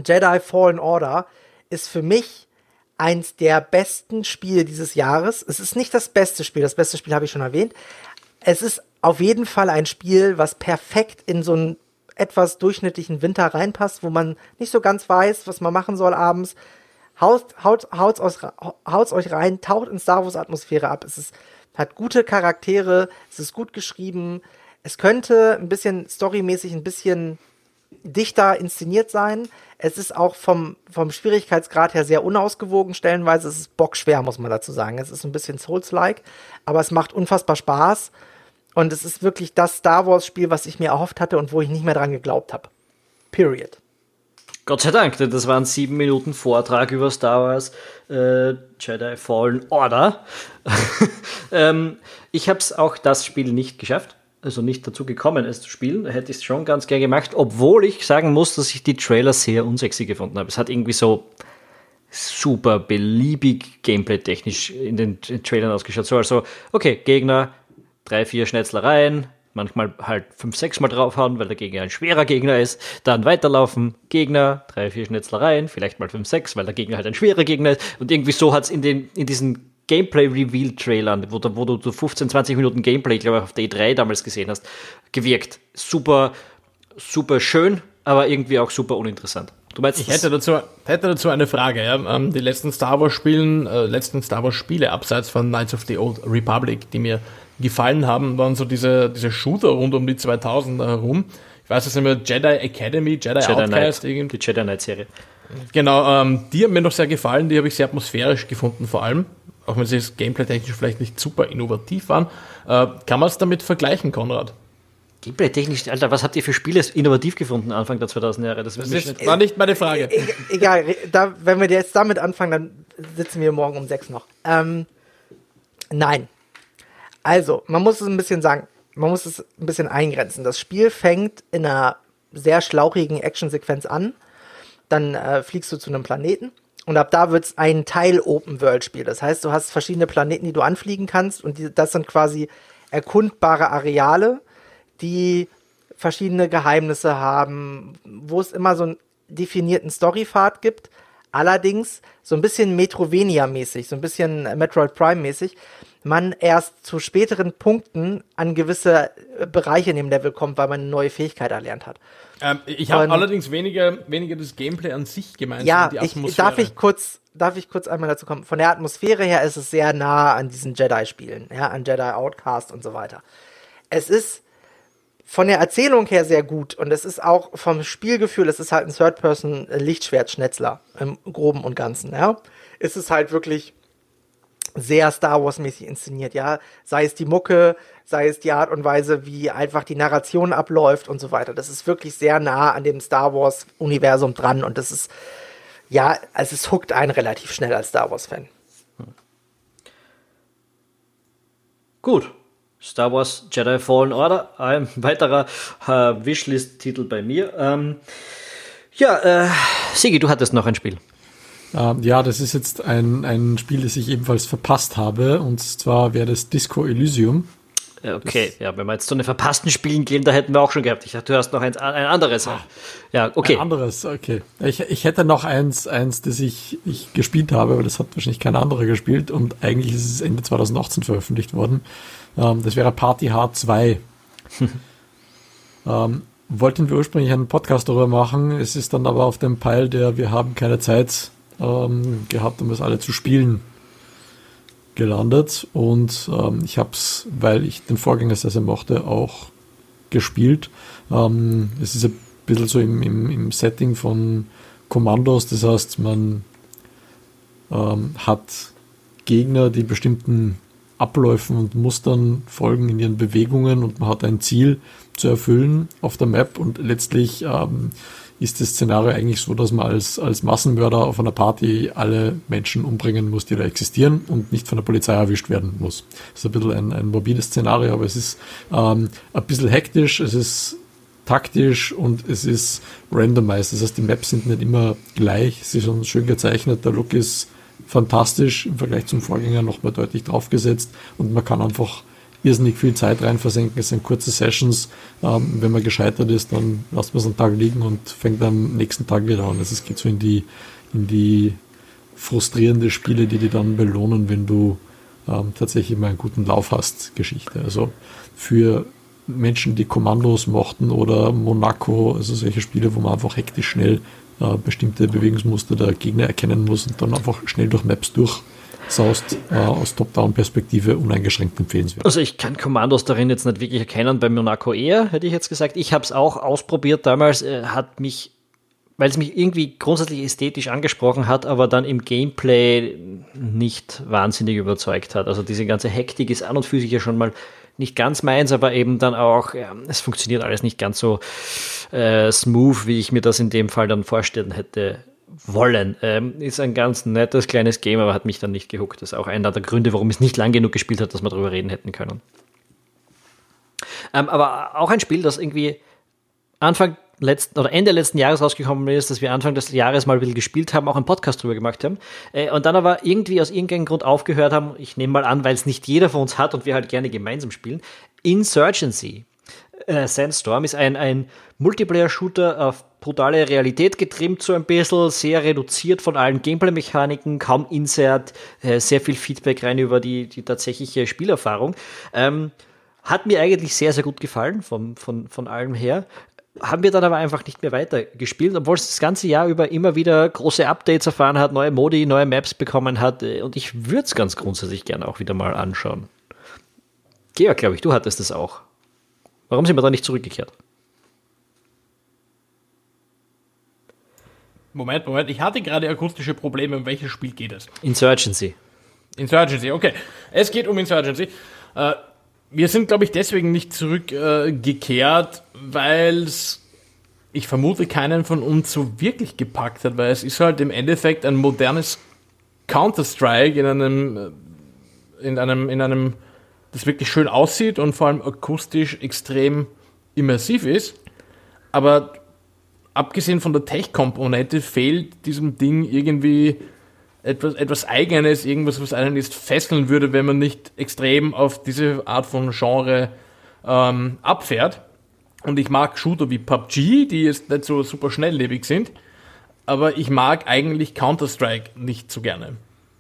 Jedi Fallen Order ist für mich eins der besten Spiele dieses Jahres. Es ist nicht das beste Spiel, das beste Spiel habe ich schon erwähnt. Es ist auf jeden Fall ein Spiel, was perfekt in so einen etwas durchschnittlichen Winter reinpasst, wo man nicht so ganz weiß, was man machen soll abends. Haut, haut, haut's, aus, haut's euch rein, taucht in Star Wars Atmosphäre ab. Es ist, hat gute Charaktere, es ist gut geschrieben. Es könnte ein bisschen storymäßig ein bisschen dichter inszeniert sein. Es ist auch vom, vom Schwierigkeitsgrad her sehr unausgewogen stellenweise. Es ist bockschwer, muss man dazu sagen. Es ist ein bisschen Souls-like, aber es macht unfassbar Spaß. Und es ist wirklich das Star Wars-Spiel, was ich mir erhofft hatte und wo ich nicht mehr dran geglaubt habe. Period. Gott sei Dank, denn das war ein sieben Minuten Vortrag über Star Wars äh, Jedi Fallen Order. ähm, ich habe es auch das Spiel nicht geschafft, also nicht dazu gekommen, es zu spielen. Hätte ich es schon ganz gern gemacht, obwohl ich sagen muss, dass ich die Trailer sehr unsexy gefunden habe. Es hat irgendwie so super beliebig gameplay-technisch in den Trailern ausgeschaut. So, also, okay, Gegner, drei, vier Schnetzlereien, manchmal halt fünf, sechs Mal draufhauen, weil der Gegner ein schwerer Gegner ist, dann weiterlaufen, Gegner, drei, vier Schnitzlereien, vielleicht mal fünf, sechs, weil der Gegner halt ein schwerer Gegner ist und irgendwie so hat's in den, in diesen Gameplay-Reveal-Trailern, wo, wo du so 15, 20 Minuten Gameplay, glaube ich, auf der E3 damals gesehen hast, gewirkt. Super, super schön, aber irgendwie auch super uninteressant. Du meinst, ich hätte dazu, hätte dazu eine Frage. Ja? Ähm, die letzten Star Wars Spielen, äh, letzten Star Wars Spiele abseits von Knights of the Old Republic, die mir gefallen haben, waren so diese, diese Shooter rund um die 2000er herum. Ich weiß es nicht mehr, Jedi Academy, Jedi, Jedi Outcast, Knight, die Jedi Knight Serie. Genau, ähm, die haben mir noch sehr gefallen, die habe ich sehr atmosphärisch gefunden vor allem, auch wenn sie gameplay-technisch vielleicht nicht super innovativ waren. Äh, kann man es damit vergleichen, Konrad? Gameplay-technisch, Alter, was habt ihr für Spiele innovativ gefunden Anfang der 2000er Jahre? Das, das ist, war nicht meine Frage. E egal, da, wenn wir jetzt damit anfangen, dann sitzen wir morgen um sechs noch. Ähm, nein. Also, man muss es ein bisschen sagen, man muss es ein bisschen eingrenzen. Das Spiel fängt in einer sehr schlauchigen Actionsequenz an. Dann äh, fliegst du zu einem Planeten und ab da wird es ein Teil-Open-World-Spiel. Das heißt, du hast verschiedene Planeten, die du anfliegen kannst und die, das sind quasi erkundbare Areale die verschiedene Geheimnisse haben, wo es immer so einen definierten Storypfad gibt. Allerdings so ein bisschen Metrovenia-mäßig, so ein bisschen Metroid Prime-mäßig, man erst zu späteren Punkten an gewisse Bereiche in dem Level kommt, weil man eine neue Fähigkeit erlernt hat. Ähm, ich habe allerdings weniger, weniger das Gameplay an sich gemeint. Ja, ich, darf ich kurz, darf ich kurz einmal dazu kommen. Von der Atmosphäre her ist es sehr nah an diesen Jedi-Spielen, ja, an Jedi Outcast und so weiter. Es ist von der Erzählung her sehr gut und es ist auch vom Spielgefühl, es ist halt ein Third-Person-Lichtschwert-Schnetzler im Groben und Ganzen, ja. Es ist halt wirklich sehr Star Wars-mäßig inszeniert, ja. Sei es die Mucke, sei es die Art und Weise, wie einfach die Narration abläuft und so weiter. Das ist wirklich sehr nah an dem Star Wars-Universum dran und das ist, ja, also es huckt einen relativ schnell als Star Wars-Fan. Gut, Star Wars Jedi Fallen Order, ein weiterer äh, Wishlist-Titel bei mir. Ähm, ja, äh, Sigi, du hattest noch ein Spiel. Ähm, ja, das ist jetzt ein, ein Spiel, das ich ebenfalls verpasst habe. Und zwar wäre das Disco Elysium. Okay, das ja, wenn wir jetzt zu den verpassten Spielen gehen, da hätten wir auch schon gehabt. Ich dachte, du hast noch eins, ein anderes. Ah, ja, okay. Ein anderes, okay. Ich, ich hätte noch eins, eins, das ich, ich gespielt habe, aber das hat wahrscheinlich kein anderer gespielt und eigentlich ist es Ende 2018 veröffentlicht worden. Ähm, das wäre Party Hard 2. ähm, wollten wir ursprünglich einen Podcast darüber machen. Es ist dann aber auf dem Pile der Wir haben keine Zeit ähm, gehabt, um das alle zu spielen gelandet. Und ähm, ich habe es, weil ich den Vorgänger sehr, sehr mochte, auch gespielt. Ähm, es ist ein bisschen so im, im, im Setting von Kommandos. Das heißt, man ähm, hat Gegner, die bestimmten Abläufen und Mustern folgen in ihren Bewegungen und man hat ein Ziel zu erfüllen auf der Map und letztlich ähm, ist das Szenario eigentlich so, dass man als, als Massenmörder auf einer Party alle Menschen umbringen muss, die da existieren und nicht von der Polizei erwischt werden muss. Das ist ein bisschen ein, ein morbides Szenario, aber es ist ähm, ein bisschen hektisch, es ist taktisch und es ist randomized. Das heißt, die Maps sind nicht immer gleich, sie sind schön gezeichnet, der Look ist fantastisch im Vergleich zum Vorgänger nochmal deutlich draufgesetzt und man kann einfach irrsinnig viel Zeit rein versenken. Es sind kurze Sessions. Ähm, wenn man gescheitert ist, dann lasst man es einen Tag liegen und fängt am nächsten Tag wieder an. Also es geht so in die, in die frustrierende Spiele, die dir dann belohnen, wenn du ähm, tatsächlich mal einen guten Lauf hast, Geschichte. Also für Menschen, die Kommandos mochten oder Monaco, also solche Spiele, wo man einfach hektisch schnell äh, bestimmte Bewegungsmuster der Gegner erkennen muss und dann einfach schnell durch Maps durchsaust, äh, aus Top-Down-Perspektive uneingeschränkt empfehlenswert. Also ich kann Kommandos darin jetzt nicht wirklich erkennen, bei Monaco eher, hätte ich jetzt gesagt. Ich habe es auch ausprobiert damals, äh, hat mich weil es mich irgendwie grundsätzlich ästhetisch angesprochen hat, aber dann im Gameplay nicht wahnsinnig überzeugt hat. Also diese ganze Hektik ist an und für sich ja schon mal nicht ganz meins, aber eben dann auch, ja, es funktioniert alles nicht ganz so äh, smooth, wie ich mir das in dem Fall dann vorstellen hätte wollen. Ähm, ist ein ganz nettes kleines Game, aber hat mich dann nicht gehuckt. Das ist auch einer der Gründe, warum es nicht lang genug gespielt hat, dass wir darüber reden hätten können. Ähm, aber auch ein Spiel, das irgendwie Anfang letzten oder Ende letzten Jahres rausgekommen ist, dass wir Anfang des Jahres mal ein bisschen gespielt haben, auch einen Podcast drüber gemacht haben. Äh, und dann aber irgendwie aus irgendeinem Grund aufgehört haben, ich nehme mal an, weil es nicht jeder von uns hat und wir halt gerne gemeinsam spielen, Insurgency. äh, Sandstorm ist ein, ein Multiplayer-Shooter auf brutale Realität getrimmt, so ein bisschen, sehr reduziert von allen Gameplay-Mechaniken, kaum Insert, äh, sehr viel Feedback rein über die, die tatsächliche Spielerfahrung. Ähm, hat mir eigentlich sehr, sehr gut gefallen, vom, von, von allem her haben wir dann aber einfach nicht mehr weitergespielt, obwohl es das ganze Jahr über immer wieder große Updates erfahren hat, neue Modi, neue Maps bekommen hat äh, und ich würde es ganz grundsätzlich gerne auch wieder mal anschauen. Georg, glaube ich, du hattest es auch. Warum sind wir da nicht zurückgekehrt? Moment, Moment, ich hatte gerade akustische Probleme. Um welches Spiel geht es? Insurgency. Insurgency, okay. Es geht um Insurgency. Äh, wir sind, glaube ich, deswegen nicht zurückgekehrt, äh, weil es, ich vermute, keinen von uns so wirklich gepackt hat, weil es ist halt im Endeffekt ein modernes Counter-Strike in einem, äh, in einem, in einem, das wirklich schön aussieht und vor allem akustisch extrem immersiv ist. Aber abgesehen von der Tech-Komponente fehlt diesem Ding irgendwie etwas, etwas Eigenes, irgendwas, was einen jetzt fesseln würde, wenn man nicht extrem auf diese Art von Genre ähm, abfährt. Und ich mag Shooter wie PUBG, die jetzt nicht so super schnelllebig sind, aber ich mag eigentlich Counter-Strike nicht so gerne.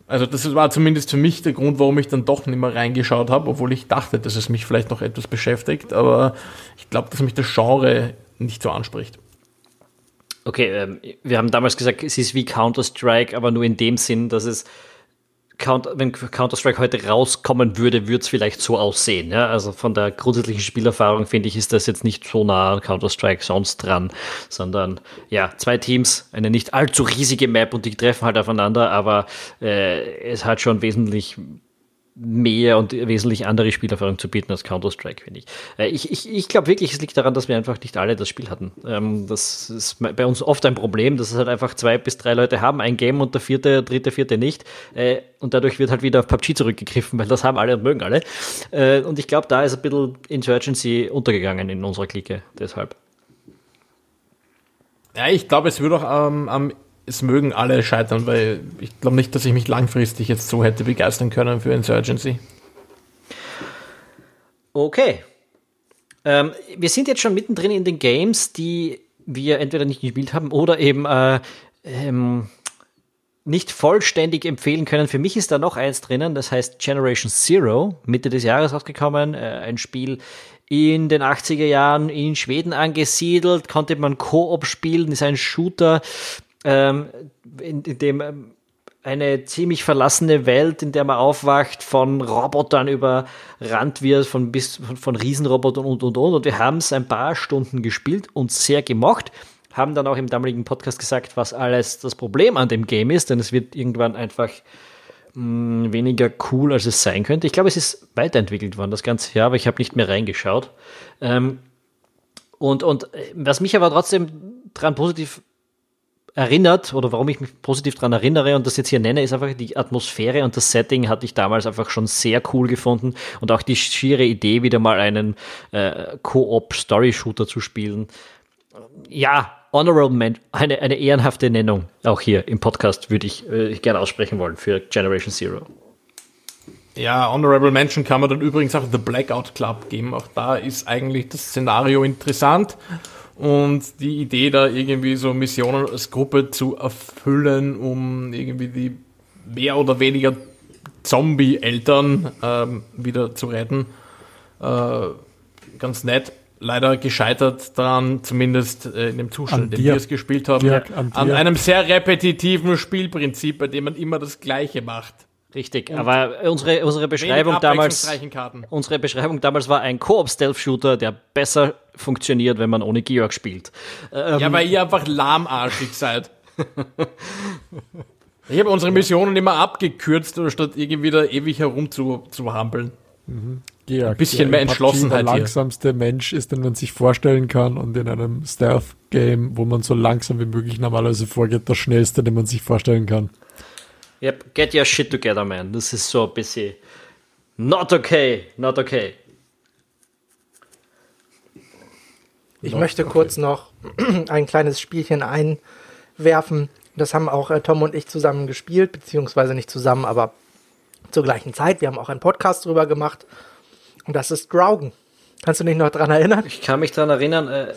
Also das war zumindest für mich der Grund, warum ich dann doch nicht mehr reingeschaut habe, obwohl ich dachte, dass es mich vielleicht noch etwas beschäftigt, aber ich glaube, dass mich das Genre nicht so anspricht. Okay, ähm, wir haben damals gesagt, es ist wie Counter-Strike, aber nur in dem Sinn, dass es Counter, wenn Counter-Strike heute rauskommen würde, würde es vielleicht so aussehen. Ja? Also von der grundsätzlichen Spielerfahrung finde ich, ist das jetzt nicht so nah an Counter-Strike sonst dran, sondern ja, zwei Teams, eine nicht allzu riesige Map und die treffen halt aufeinander, aber äh, es hat schon wesentlich mehr und wesentlich andere Spielerfahrung zu bieten als Counter-Strike, finde ich. Äh, ich. Ich, ich glaube wirklich, es liegt daran, dass wir einfach nicht alle das Spiel hatten. Ähm, das ist bei uns oft ein Problem, dass es halt einfach zwei bis drei Leute haben, ein Game und der vierte, dritte, vierte nicht. Äh, und dadurch wird halt wieder auf PUBG zurückgegriffen, weil das haben alle und mögen alle. Äh, und ich glaube, da ist ein bisschen Insurgency untergegangen in unserer Clique, deshalb. Ja, ich glaube, es würde auch ähm, am es mögen alle scheitern, weil ich glaube nicht, dass ich mich langfristig jetzt so hätte begeistern können für Insurgency. Okay. Ähm, wir sind jetzt schon mittendrin in den Games, die wir entweder nicht gespielt haben oder eben äh, ähm, nicht vollständig empfehlen können. Für mich ist da noch eins drinnen, das heißt Generation Zero, Mitte des Jahres rausgekommen. Äh, ein Spiel in den 80er Jahren in Schweden angesiedelt, konnte man Koop spielen, ist ein Shooter ähm, in, in dem ähm, eine ziemlich verlassene Welt, in der man aufwacht, von Robotern überrannt wird, von bis von, Riesenrobotern und und und. Und wir haben es ein paar Stunden gespielt und sehr gemocht. Haben dann auch im damaligen Podcast gesagt, was alles das Problem an dem Game ist, denn es wird irgendwann einfach mh, mm, weniger cool, als es sein könnte. Ich glaube, es ist weiterentwickelt worden, das ganze Jahr, aber ich habe nicht mehr reingeschaut. Ähm, und, und äh, was mich aber trotzdem dran positiv erinnert oder warum ich mich positiv daran erinnere und das jetzt hier nenne, ist einfach die Atmosphäre und das Setting hatte ich damals einfach schon sehr cool gefunden und auch die schiere Idee, wieder mal einen äh, Co-op-Story-Shooter zu spielen. Ja, Honorable Man, eine, eine ehrenhafte Nennung auch hier im Podcast würde ich äh, gerne aussprechen wollen für Generation Zero. Ja, Honorable Mention kann man dann übrigens auch The Blackout Club geben. Auch da ist eigentlich das Szenario interessant. Und die Idee, da irgendwie so Missionen als Gruppe zu erfüllen, um irgendwie die mehr oder weniger Zombie-Eltern ähm, wieder zu retten, äh, ganz nett. Leider gescheitert daran, zumindest äh, in dem Zustand, an den wir es gespielt haben, Dirk, an, an einem sehr repetitiven Spielprinzip, bei dem man immer das Gleiche macht. Richtig, und aber unsere, unsere Beschreibung damals unsere Beschreibung damals war ein Koop-Stealth-Shooter, der besser funktioniert, wenn man ohne Georg spielt. Ähm, ja, weil ihr einfach lahmarschig seid. ich habe unsere Missionen immer abgekürzt, statt irgendwie da ewig herum zu, zu hampeln. Mhm. Georg, ein bisschen mehr Entschlossenheit der langsamste hier. Mensch ist, den man sich vorstellen kann und in einem Stealth-Game, wo man so langsam wie möglich normalerweise vorgeht, das schnellste, den man sich vorstellen kann. Yep, get your shit together, man. Das ist so ein bisschen not okay, not okay. Ich not möchte okay. kurz noch ein kleines Spielchen einwerfen. Das haben auch äh, Tom und ich zusammen gespielt, beziehungsweise nicht zusammen, aber zur gleichen Zeit. Wir haben auch einen Podcast drüber gemacht. Und das ist Draugen. Kannst du dich noch dran erinnern? Ich kann mich dran erinnern äh,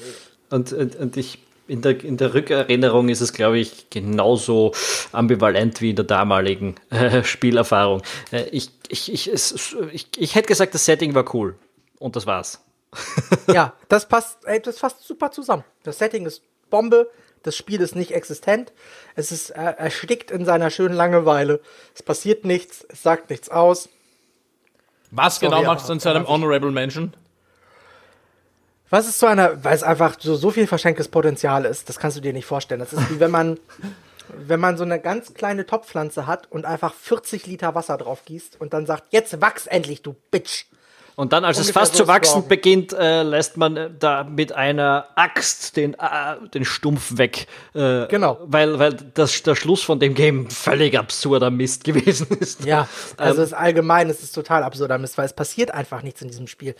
und, und, und ich in der, in der Rückerinnerung ist es, glaube ich, genauso ambivalent wie in der damaligen äh, Spielerfahrung. Äh, ich, ich, ich, es, ich, ich hätte gesagt, das Setting war cool. Und das war's. ja, das passt, ey, das passt super zusammen. Das Setting ist Bombe, das Spiel ist nicht existent, es ist er erstickt in seiner schönen Langeweile, es passiert nichts, es sagt nichts aus. Was Sorry, genau macht es dann zu einem Honorable Mention? Was ist so einer, weil es einfach so, so viel verschenktes Potenzial ist, das kannst du dir nicht vorstellen. Das ist wie wenn man, wenn man so eine ganz kleine Topfpflanze hat und einfach 40 Liter Wasser drauf gießt und dann sagt, jetzt wachs endlich, du Bitch. Und dann, als Ungefähr es fast so zu wachsen strong. beginnt, äh, lässt man äh, da mit einer Axt den, äh, den Stumpf weg. Äh, genau. Weil, weil das, der Schluss von dem Game völlig absurder Mist gewesen ist. Ja, also ähm, es ist allgemein, es ist total absurder Mist, weil es passiert einfach nichts in diesem Spiel.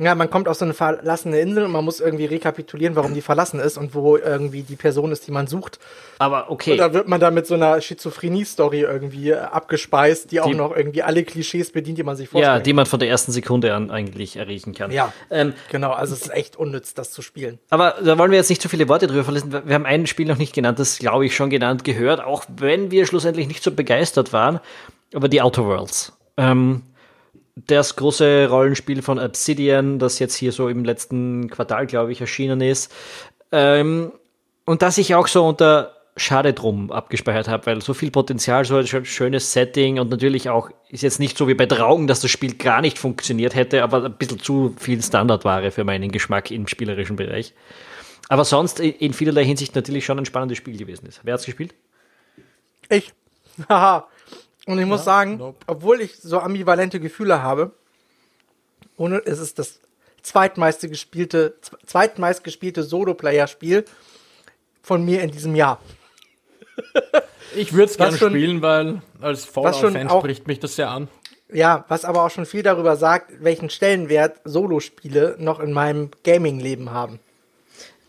Ja, man kommt auf so eine verlassene Insel und man muss irgendwie rekapitulieren, warum die verlassen ist und wo irgendwie die Person ist, die man sucht. Aber okay. Und da wird man dann mit so einer Schizophrenie-Story irgendwie abgespeist, die, die, auch noch irgendwie alle Klischees bedient, die man sich vorstellt. Ja, die man von der ersten Sekunde an eigentlich erriechen kann. Ja, ähm, genau. Also es ist echt unnütz, das zu spielen. Aber da wollen wir jetzt nicht zu viele Worte drüber verlassen. Wir haben ein Spiel noch nicht genannt, das glaube ich schon genannt gehört, auch wenn wir schlussendlich nicht so begeistert waren. Aber die Outer Worlds. Ähm, das große Rollenspiel von Obsidian, das jetzt hier so im letzten Quartal, glaube ich, erschienen ist. Ähm, und das ich auch so unter Schade drum abgespeichert habe, weil so viel Potenzial, so ein schönes Setting und natürlich auch, ist jetzt nicht so wie bei Draugen, dass das Spiel gar nicht funktioniert hätte, aber ein bisschen zu viel Standardware für meinen Geschmack im spielerischen Bereich. Aber sonst in vielerlei Hinsicht natürlich schon ein spannendes Spiel gewesen ist. Wer hat's gespielt? Ich. Haha. Und ich muss ja, sagen, nope. obwohl ich so ambivalente Gefühle habe, ohne es ist das zweitmeiste gespielte, zweitmeist gespielte Solo-Player-Spiel von mir in diesem Jahr. ich würde es gerne spielen, weil als Fallout-Fan spricht mich das sehr an. Ja, was aber auch schon viel darüber sagt, welchen Stellenwert Solo-Spiele noch in meinem Gaming-Leben haben.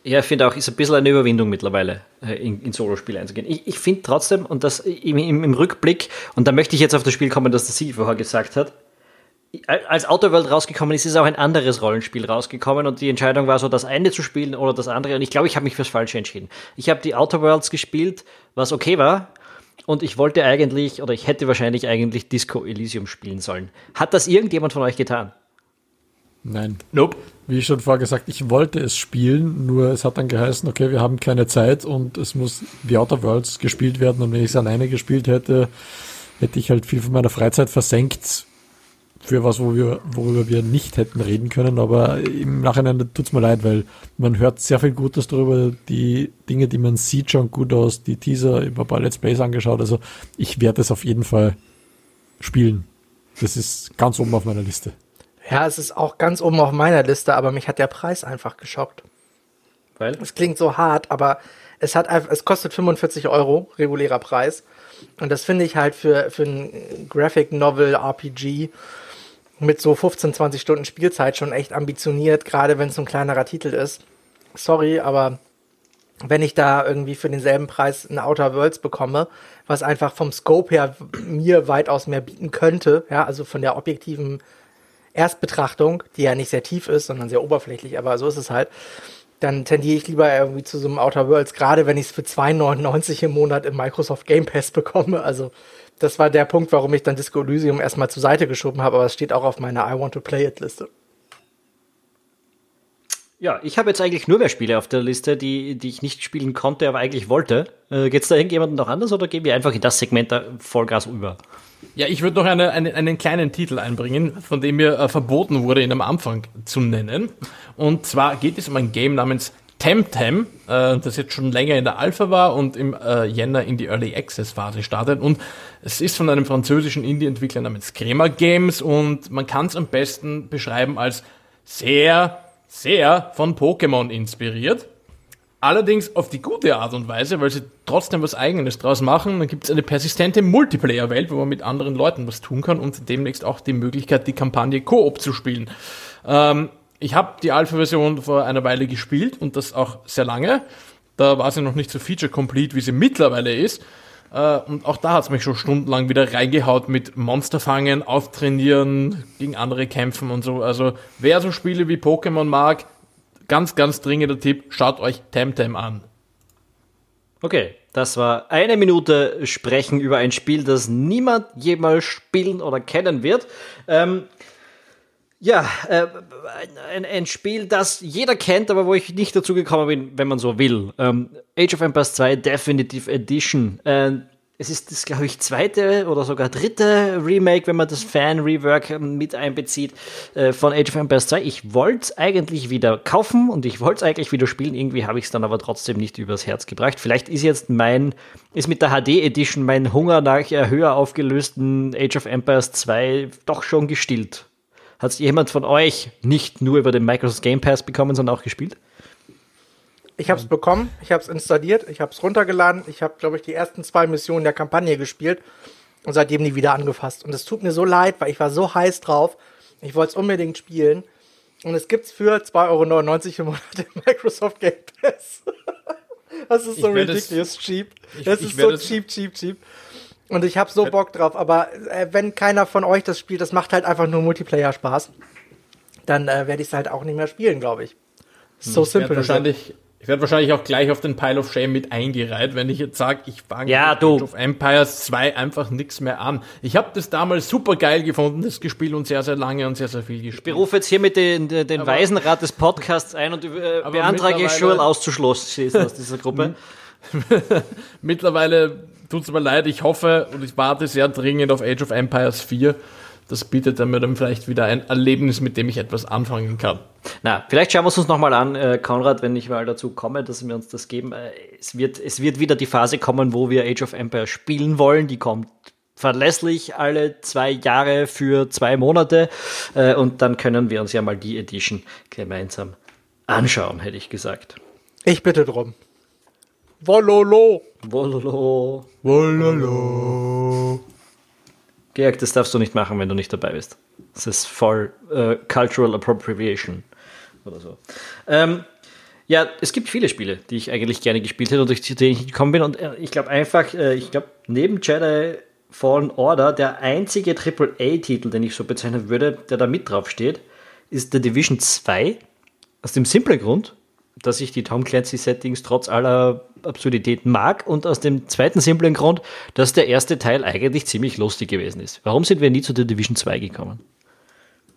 Ja, ich finde auch, ist ein bisschen eine Überwindung mittlerweile, äh, in, in Solo-Spiele einzugehen. Ich, ich finde trotzdem, und das im, im, im, Rückblick, und da möchte ich jetzt auf das Spiel kommen, das der Sie vorher gesagt hat, als Outer World rausgekommen ist, ist auch ein anderes Rollenspiel rausgekommen und die Entscheidung war so, das eine zu spielen oder das andere. Und ich glaube, ich habe mich fürs Falsche entschieden. Ich habe die Outer Worlds gespielt, was okay war. Und ich wollte eigentlich, oder ich hätte wahrscheinlich eigentlich Disco Elysium spielen sollen. Hat das irgendjemand von euch getan? Nein. Nope. Wie schon vorher gesagt, ich wollte es spielen, nur es hat dann geheißen, okay, wir haben keine Zeit und es muss The Outer Worlds gespielt werden und wenn ich es alleine gespielt hätte, hätte ich halt viel von meiner Freizeit versenkt für was, wo wir, worüber wir nicht hätten reden können, aber im Nachhinein tut es mir leid, weil man hört sehr viel Gutes darüber, die Dinge, die man sieht, schon gut aus, die Teaser, über ein paar Let's Plays angeschaut, also ich werde es auf jeden Fall spielen. Das ist ganz oben auf meiner Liste. Ja, es ist auch ganz oben auf meiner Liste, aber mich hat der Preis einfach geschockt. Weil? Es klingt so hart, aber es hat einfach, es kostet 45 Euro, regulärer Preis. Und das finde ich halt für, für ein Graphic Novel RPG mit so 15, 20 Stunden Spielzeit schon echt ambitioniert, gerade wenn es ein kleinerer Titel ist. Sorry, aber wenn ich da irgendwie für denselben Preis ein Outer Worlds bekomme, was einfach vom Scope her mir weitaus mehr bieten könnte, ja, also von der objektiven Erstbetrachtung, die ja nicht sehr tief ist, sondern sehr oberflächlich, aber so ist es halt, dann tendiere ich lieber irgendwie zu so einem Outer Worlds, gerade wenn ich es für 2,99 im Monat im Microsoft Game Pass bekomme. Also das war der Punkt, warum ich dann Disco Elysium erstmal zur Seite geschoben habe, aber es steht auch auf meiner I Want to Play It Liste. Ja, ich habe jetzt eigentlich nur mehr Spiele auf der Liste, die, die ich nicht spielen konnte, aber eigentlich wollte. Äh, Geht es da irgendjemandem noch anders oder gehen wir einfach in das Segment da Vollgas über? Ja, ich würde noch eine, eine, einen kleinen Titel einbringen, von dem mir äh, verboten wurde, ihn am Anfang zu nennen. Und zwar geht es um ein Game namens Temtem, äh, das jetzt schon länger in der Alpha war und im äh, Jänner in die Early Access Phase startet. Und es ist von einem französischen Indie-Entwickler namens Crema Games und man kann es am besten beschreiben als sehr, sehr von Pokémon inspiriert. Allerdings auf die gute Art und Weise, weil sie trotzdem was Eigenes draus machen. Dann gibt es eine persistente Multiplayer-Welt, wo man mit anderen Leuten was tun kann und demnächst auch die Möglichkeit, die Kampagne Koop zu spielen. Ähm, ich habe die Alpha-Version vor einer Weile gespielt und das auch sehr lange. Da war sie noch nicht so feature-complete, wie sie mittlerweile ist. Äh, und auch da hat es mich schon stundenlang wieder reingehaut mit Monster fangen, auftrainieren, gegen andere kämpfen und so. Also wer so Spiele wie Pokémon mag, ganz, ganz dringender Tipp, schaut euch Temtem an. Okay, das war eine Minute Sprechen über ein Spiel, das niemand jemals spielen oder kennen wird. Ähm, ja, äh, ein, ein, Spiel, das jeder kennt, aber wo ich nicht dazu gekommen bin, wenn man so will. Ähm, Age of Empires 2 Definitive Edition. Äh, es ist das, glaube ich, zweite oder sogar dritte Remake, wenn man das Fan-Rework ähm, mit einbezieht, äh, von Age of Empires 2. Ich wollte es eigentlich wieder kaufen und ich wollte es eigentlich wieder spielen. Irgendwie habe ich es dann aber trotzdem nicht übers Herz gebracht. Vielleicht ist jetzt mein, ist mit der HD Edition mein Hunger nach höher aufgelösten Age of Empires 2 doch schon gestillt. Hat es jemand von euch nicht nur über den Microsoft Game Pass bekommen, sondern auch gespielt? Ich habe es bekommen, ich habe es installiert, ich habe es runtergeladen, ich habe, glaube ich, die ersten zwei Missionen der Kampagne gespielt und seitdem nie wieder angefasst. Und es tut mir so leid, weil ich war so heiß drauf. Ich wollte es unbedingt spielen. Und es gibt es für 2,99 Euro im Monat im Microsoft Game Pass. das ist so ridiculous cheap. Ich, das ist so cheap, cheap, cheap. Und ich habe so Bock drauf, aber äh, wenn keiner von euch das spielt, das macht halt einfach nur Multiplayer Spaß, dann äh, werde ich es halt auch nicht mehr spielen, glaube ich. So hm, simpel. Wahrscheinlich, ich werde wahrscheinlich auch gleich auf den Pile of Shame mit eingereiht, wenn ich jetzt sage, ich fange ja, mit Age of Empires 2 einfach nichts mehr an. Ich habe das damals super geil gefunden, das gespielt und sehr, sehr lange und sehr, sehr viel gespielt. Ich berufe jetzt hier mit den, den, Weisenrat des Podcasts ein und äh, beantrage Schul auszuschlossen aus dieser Gruppe. mittlerweile tut es mir leid, ich hoffe und ich warte sehr dringend auf Age of Empires 4. Das bietet dann mir dann vielleicht wieder ein Erlebnis, mit dem ich etwas anfangen kann. Na, vielleicht schauen wir es uns nochmal an, äh, Konrad, wenn ich mal dazu komme, dass wir uns das geben. Äh, es, wird, es wird wieder die Phase kommen, wo wir Age of Empires spielen wollen. Die kommt verlässlich alle zwei Jahre für zwei Monate. Äh, und dann können wir uns ja mal die Edition gemeinsam anschauen, hätte ich gesagt. Ich bitte drum. Wololo. Wololo. Wololo. Georg, das darfst du nicht machen, wenn du nicht dabei bist. Das ist voll uh, Cultural Appropriation oder so. Ähm, ja, es gibt viele Spiele, die ich eigentlich gerne gespielt hätte und durch die ich gekommen bin. Und äh, ich glaube einfach, äh, ich glaube, neben Jedi Fallen Order, der einzige AAA-Titel, den ich so bezeichnen würde, der da mit drauf steht, ist The Division 2. Aus dem simplen Grund, dass ich die Tom Clancy-Settings trotz aller Absurdität mag und aus dem zweiten simplen Grund, dass der erste Teil eigentlich ziemlich lustig gewesen ist. Warum sind wir nie zu der Division 2 gekommen?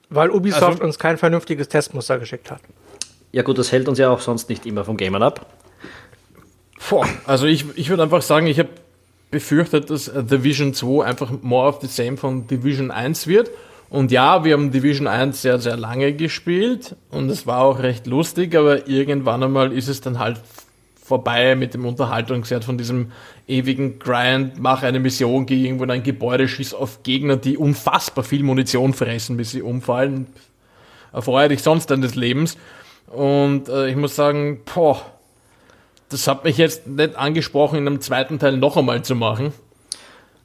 Weil Ubisoft also, uns kein vernünftiges Testmuster geschickt hat. Ja gut, das hält uns ja auch sonst nicht immer vom Gamern ab. Boah, also ich, ich würde einfach sagen, ich habe befürchtet, dass Division 2 einfach more of the same von Division 1 wird und ja, wir haben Division 1 sehr, sehr lange gespielt und es war auch recht lustig, aber irgendwann einmal ist es dann halt vorbei mit dem Unterhaltungswert von diesem ewigen Grind, mach eine Mission, geh irgendwo in ein Gebäude, schieß auf Gegner, die unfassbar viel Munition fressen, bis sie umfallen. Erfreue dich sonst deines Lebens. Und äh, ich muss sagen, boah, das hat mich jetzt nicht angesprochen, in einem zweiten Teil noch einmal zu machen.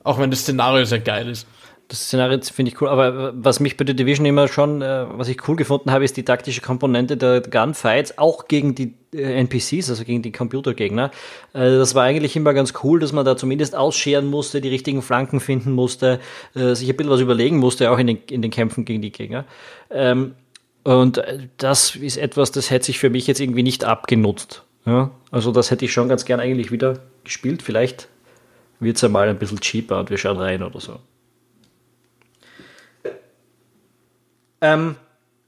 Auch wenn das Szenario sehr geil ist. Das Szenario finde ich cool, aber was mich bei The Division immer schon, äh, was ich cool gefunden habe, ist die taktische Komponente der Gunfights, auch gegen die äh, NPCs, also gegen die Computergegner. Äh, das war eigentlich immer ganz cool, dass man da zumindest ausscheren musste, die richtigen Flanken finden musste, äh, sich ein bisschen was überlegen musste, auch in den, in den Kämpfen gegen die Gegner. Ähm, und äh, das ist etwas, das hätte sich für mich jetzt irgendwie nicht abgenutzt. Ja? Also das hätte ich schon ganz gern eigentlich wieder gespielt. Vielleicht wird es ja mal ein bisschen cheaper und wir schauen rein oder so. Ähm,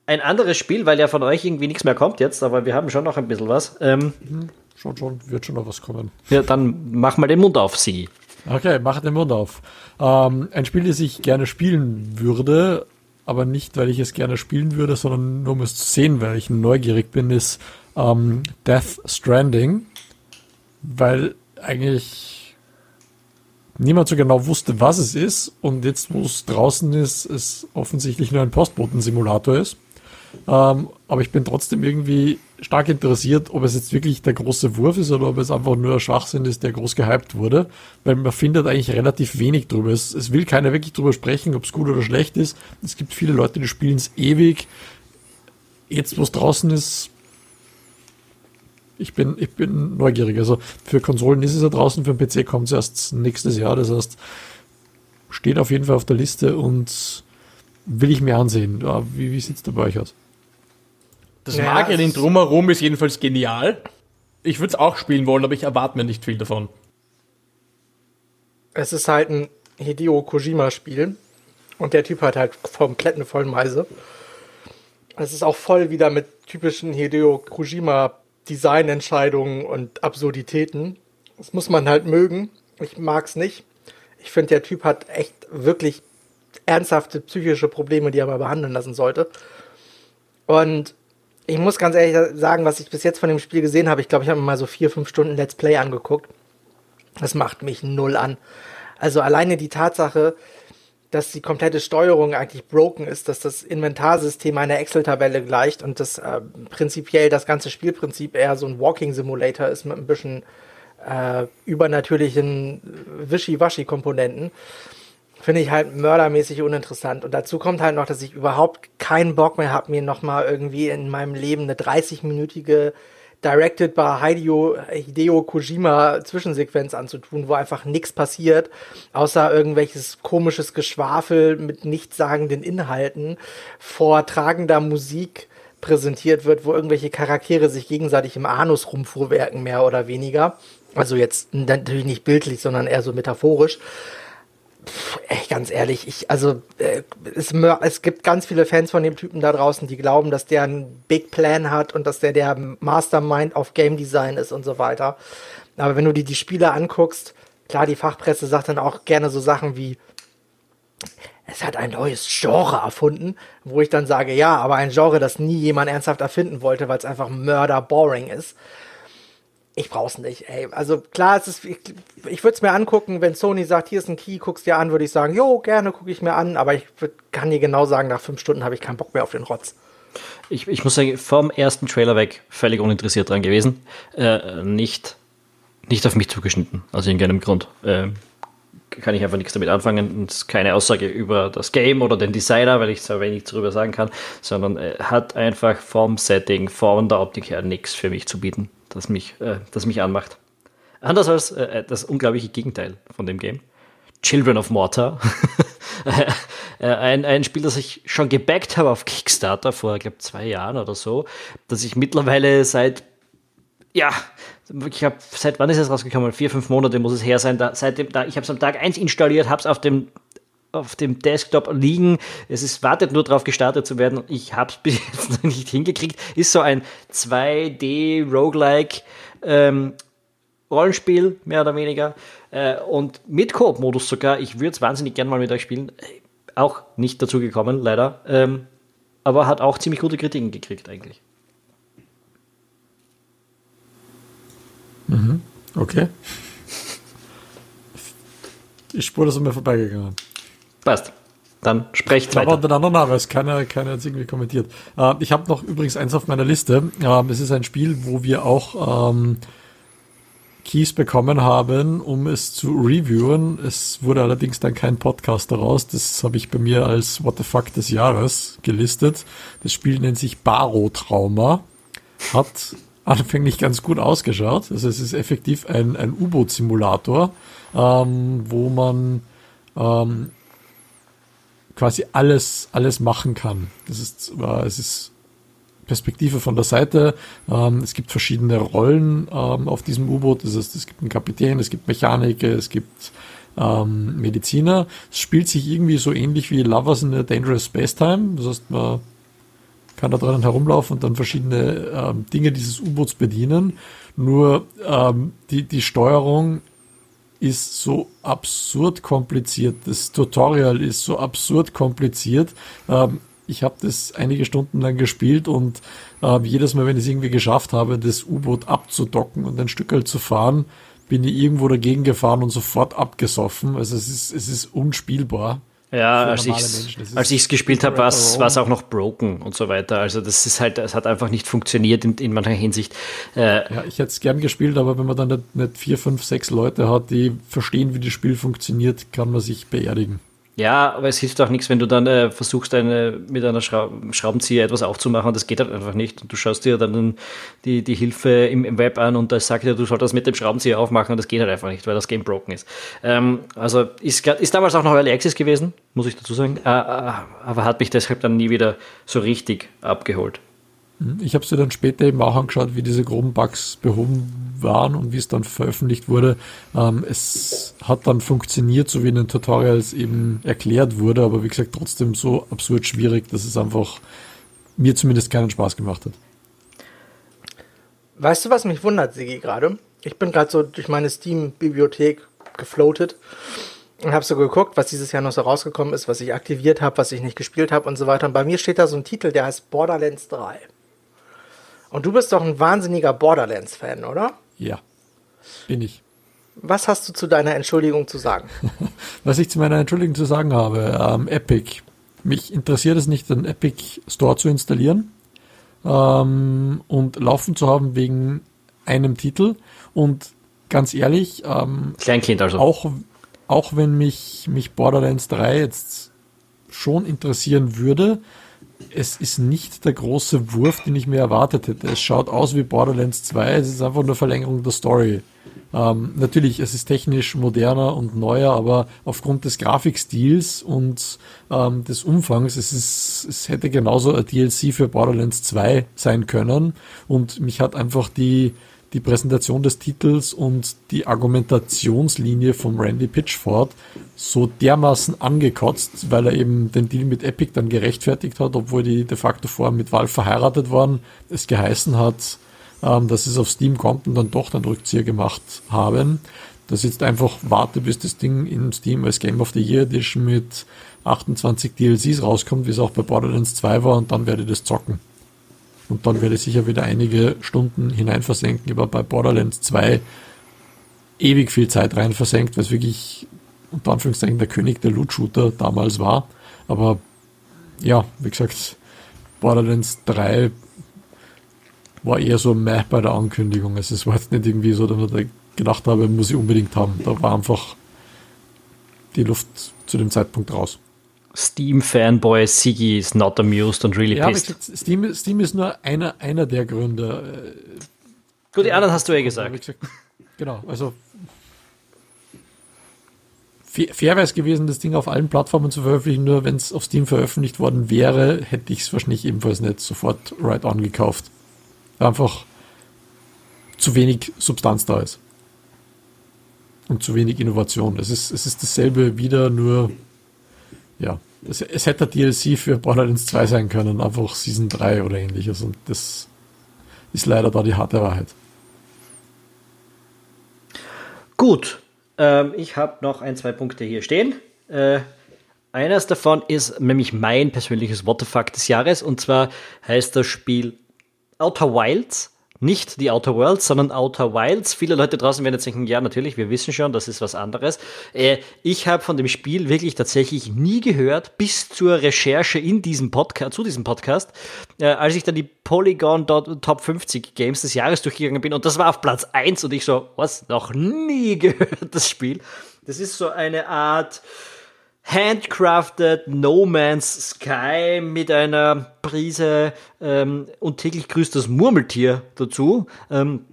ein anderes Spiel, weil ja von euch irgendwie nichts mehr kommt jetzt, aber wir haben schon noch ein bisschen was. Ähm, mhm, schon, schon, wird schon noch was kommen. Ja, dann mach mal den Mund auf, Sie. Okay, mach den Mund auf. Ähm, ein Spiel, das ich gerne spielen würde, aber nicht, weil ich es gerne spielen würde, sondern nur um es zu sehen, weil ich neugierig bin, ist ähm, Death Stranding. Weil eigentlich niemand so genau wusste, was es ist. Und jetzt, wo es draußen ist, es offensichtlich nur ein Postboten-Simulator ist. Ähm, aber ich bin trotzdem irgendwie stark interessiert, ob es jetzt wirklich der große Wurf ist oder ob es einfach nur ein Schwachsinn ist, der groß gehypt wurde. Weil man findet eigentlich relativ wenig drüber. Es, es will keiner wirklich drüber sprechen, ob es gut oder schlecht ist. Es gibt viele Leute, die spielen es ewig. Jetzt, wo es draußen ist, ich bin, ich bin neugierig. Also für Konsolen ist es ja draußen, für den PC kommt es erst nächstes Jahr. Das heißt, steht auf jeden Fall auf der Liste und will ich mir ansehen. Ja, wie wie sieht es da bei euch aus? Das Ja, Marketing es- drumherum ist jedenfalls genial. Ich würde es auch spielen wollen, aber ich erwarte mir nicht viel davon. Es ist halt ein Hideo Kojima-Spiel. Und der Typ hat halt komplett eine Vollmeise. Es ist auch voll wieder mit typischen Hideo Kojima Designentscheidungen und Absurditäten. Das muss man halt mögen. Ich mag's nicht. Ich finde, der Typ hat echt wirklich ernsthafte psychische Probleme, die er mal behandeln lassen sollte. Und ich muss ganz ehrlich sagen, was ich bis jetzt von dem Spiel gesehen habe, ich glaube, ich habe mir mal so vier, fünf Stunden Let's Play angeguckt. Das macht mich null an. Also alleine die Tatsache, dass die komplette Steuerung eigentlich broken ist, dass das Inventarsystem einer Excel-Tabelle gleicht und das äh, prinzipiell das ganze Spielprinzip eher so ein Walking Simulator ist mit ein bisschen äh, übernatürlichen Wischi-Waschi-Komponenten, finde ich halt mördermäßig uninteressant. Und dazu kommt halt noch, dass ich überhaupt keinen Bock mehr habe, mir nochmal irgendwie in meinem Leben eine 30-minütige Directed by Hideo, Hideo Kojima Zwischensequenz anzutun, wo einfach nichts passiert, außer irgendwelches komisches Geschwafel mit nichtssagenden Inhalten vor tragender Musik präsentiert wird, wo irgendwelche Charaktere sich gegenseitig im Anus rumfuhrwerken, mehr oder weniger. Also jetzt natürlich nicht bildlich, sondern eher so metaphorisch. Ey, ganz ehrlich, ich, also äh, es, es gibt ganz viele Fans von dem Typen da draußen, die glauben, dass der einen Big Plan hat und dass der der Mastermind auf Game Design ist und so weiter. Aber wenn du dir die Spiele anguckst, klar, die Fachpresse sagt dann auch gerne so Sachen wie, es hat ein neues Genre erfunden, wo ich dann sage, ja, aber ein Genre, das nie jemand ernsthaft erfinden wollte, weil es einfach mörder boring ist. Ich brauch's nicht, ey. Also klar, es ist, ich, ich würde es mir angucken, wenn Sony sagt, hier ist ein Key, guck's dir an, würde ich sagen, jo, gerne gucke ich mir an, aber ich würd, kann dir genau sagen, nach fünf Stunden habe ich keinen Bock mehr auf den Rotz. Ich, ich muss sagen, vom ersten Trailer weg völlig uninteressiert dran gewesen. Äh, nicht, nicht auf mich zugeschnitten, aus irgendeinem Grund. Äh, kann ich einfach nichts damit anfangen. Und keine Aussage über das Game oder den Designer, weil ich so wenig darüber sagen kann, sondern äh, hat einfach vom Setting, von der Optik her nichts für mich zu bieten, das mich, äh, das mich anmacht. Anders als äh, das unglaubliche Gegenteil von dem Game. Children of Mortar. Äh, ein, ein Spiel, das ich schon gebackt habe auf Kickstarter vor, ich glaube, zwei Jahren oder so, das ich mittlerweile seit, ja, ich habe, seit wann ist es rausgekommen? Vier, fünf Monate muss es her sein. Da, seitdem, da, ich habe es am Tag 1 installiert, habe es auf dem auf dem Desktop liegen. Es ist, wartet nur darauf gestartet zu werden. Ich habe es bis jetzt noch nicht hingekriegt. Ist so ein 2D Roguelike ähm, Rollenspiel, mehr oder weniger. Äh, und mit Koop-Modus sogar. Ich würde es wahnsinnig gern mal mit euch spielen. Auch nicht dazu gekommen, leider. Ähm, aber hat auch ziemlich gute Kritiken gekriegt, eigentlich. Okay. Ich spur das an mir vorbeigegangen. Passt. Dann sprecht Aber weiter. unter anderem Name, es keiner, keiner jetzt irgendwie kommentiert. Äh, ich habe noch übrigens eins auf meiner Liste. Ähm, es ist ein Spiel, wo wir auch ähm, Keys bekommen haben, um es zu reviewen. Es wurde allerdings dann kein Podcast daraus. Das habe ich bei mir als What the fuck des Jahres gelistet. Das Spiel nennt sich Baro Trauma. Hat anfänglich ganz gut ausgeschaut. Also es ist effektiv ein, ein U-Boot-Simulator, ähm, wo man ähm, quasi alles, alles machen kann. Das ist, äh, es ist Perspektive von der Seite. Ähm, es gibt verschiedene Rollen ähm, auf diesem U-Boot. Das heißt, es gibt einen Kapitän, es gibt Mechaniker, es gibt ähm, Mediziner. Es spielt sich irgendwie so ähnlich wie Lovers in a Dangerous Space Time. Das heißt, man kann da drinnen herumlaufen und dann verschiedene ähm, Dinge dieses U-Boots bedienen. Nur ähm, die, die Steuerung ist so absurd kompliziert. Das Tutorial ist so absurd kompliziert. Ähm, ich habe das einige Stunden lang gespielt und äh, jedes Mal, wenn ich es irgendwie geschafft habe, das U-Boot abzudocken und ein Stück halt zu fahren, bin ich irgendwo dagegen gefahren und sofort abgesoffen. Also es ist, es ist unspielbar. Ja, als ich ich's gespielt habe, war es auch noch broken und so weiter. Also das ist halt, es hat einfach nicht funktioniert in, in mancher Hinsicht. Äh, Ja, ich hätte es gern gespielt, aber wenn man dann nicht, nicht vier, fünf, sechs Leute hat, die verstehen, wie das Spiel funktioniert, kann man sich beerdigen. Ja, aber es hilft auch nichts, wenn du dann äh, versuchst, eine, mit einer Schra Schraubenzieher etwas aufzumachen. Das geht halt einfach nicht. Und du schaust dir dann die, die Hilfe im, im Web an und da sagt dir, du sollst das mit dem Schraubenzieher aufmachen und das geht halt einfach nicht, weil das Game broken ist. Ähm, also ist, ist damals auch noch Early Access gewesen, muss ich dazu sagen. Äh, äh, aber hat mich deshalb dann nie wieder so richtig abgeholt. Ich habe es dir dann später eben auch angeschaut, wie diese groben Bugs behoben waren und wie es dann veröffentlicht wurde. Ähm, es hat dann funktioniert, so wie in den Tutorials eben erklärt wurde, aber wie gesagt trotzdem so absurd schwierig, dass es einfach mir zumindest keinen Spaß gemacht hat. Weißt du, was mich wundert, Sigi, gerade? Ich bin gerade so durch meine Steam-Bibliothek gefloatet und habe so geguckt, was dieses Jahr noch so rausgekommen ist, was ich aktiviert habe, was ich nicht gespielt habe und so weiter. Und bei mir steht da so ein Titel, der heißt Borderlands 3. Und du bist doch ein wahnsinniger Borderlands-Fan, oder? Ja, bin ich. Was hast du zu deiner Entschuldigung zu sagen? Was ich zu meiner Entschuldigung zu sagen habe, ähm, Epic. Mich interessiert es nicht, den Epic Store zu installieren ähm, und laufen zu haben wegen einem Titel. Und ganz ehrlich, ähm, Kleinkind also. Auch, auch wenn mich, mich Borderlands 3 jetzt schon interessieren würde, es ist nicht der große Wurf, den ich mir erwartet hätte. Es schaut aus wie Borderlands 2, es ist einfach nur Verlängerung der Story. Ähm, natürlich, es ist technisch moderner und neuer, aber aufgrund des Grafikstils und ähm, des Umfangs, es, ist, es hätte genauso ein DLC für Borderlands 2 sein können. Und mich hat einfach die, die Präsentation des Titels und die Argumentationslinie vom Randy Pitchford so dermaßen angekotzt, weil er eben den Deal mit Epic dann gerechtfertigt hat, obwohl die de facto vorher mit Valve verheiratet waren, es geheißen hat, ähm, dass es auf Steam kommt und dann doch den Rückzieher gemacht haben. Dass jetzt einfach warte, bis das Ding in Steam als Game of the Year Edition mit 28 DLCs rauskommt, wie es auch bei Borderlands 2 war, und dann werde ich das zocken. Und dann werde ich sicher wieder einige Stunden hinein versenken. Aber bei Borderlands 2 ewig viel Zeit rein versenkt, weil es wirklich unter Anführungszeichen der König der Loot-Shooter damals war. Aber ja, wie gesagt, Borderlands 3 war eher so meh bei der Ankündigung. Also es war jetzt nicht irgendwie so, dass ich gedacht habe, muss ich unbedingt haben. Da war einfach die Luft zu dem Zeitpunkt raus. Steam-Fanboy Siggy is not amused and really ja, pissed. Gesagt, Steam, Steam ist nur einer, einer der Gründe. Gut, die anderen hast du ja gesagt. gesagt genau, also fair wäre es gewesen, das Ding auf allen Plattformen zu veröffentlichen, nur wenn es auf Steam veröffentlicht worden wäre, hätte ich es wahrscheinlich ebenfalls nicht sofort right on gekauft. Einfach zu wenig Substanz da ist. Und zu wenig Innovation. Es ist, es ist dasselbe wieder, nur ja, es, es hätte DLC für Borderlands 2 sein können, einfach Season 3 oder ähnliches. Und das ist leider da die harte Wahrheit. Gut, ähm, ich habe noch ein, zwei Punkte hier stehen. Äh, eines davon ist nämlich mein persönliches What des Jahres und zwar heißt das Spiel Outer Wilds nicht die Outer Worlds, sondern Outer Wilds. Viele Leute draußen werden jetzt denken, ja, natürlich, wir wissen schon, das ist was anderes. Äh, ich habe von dem Spiel wirklich tatsächlich nie gehört, bis zur Recherche in diesem Podcast, zu diesem Podcast, äh, als ich dann die Polygon Top 50 Games des Jahres durchgegangen bin und das war auf Platz 1 und ich so, was, noch nie gehört, das Spiel. Das ist so eine Art, handcrafted No Man's Sky mit einer Prise ähm, und täglich grüßt das Murmeltier dazu. Ähm,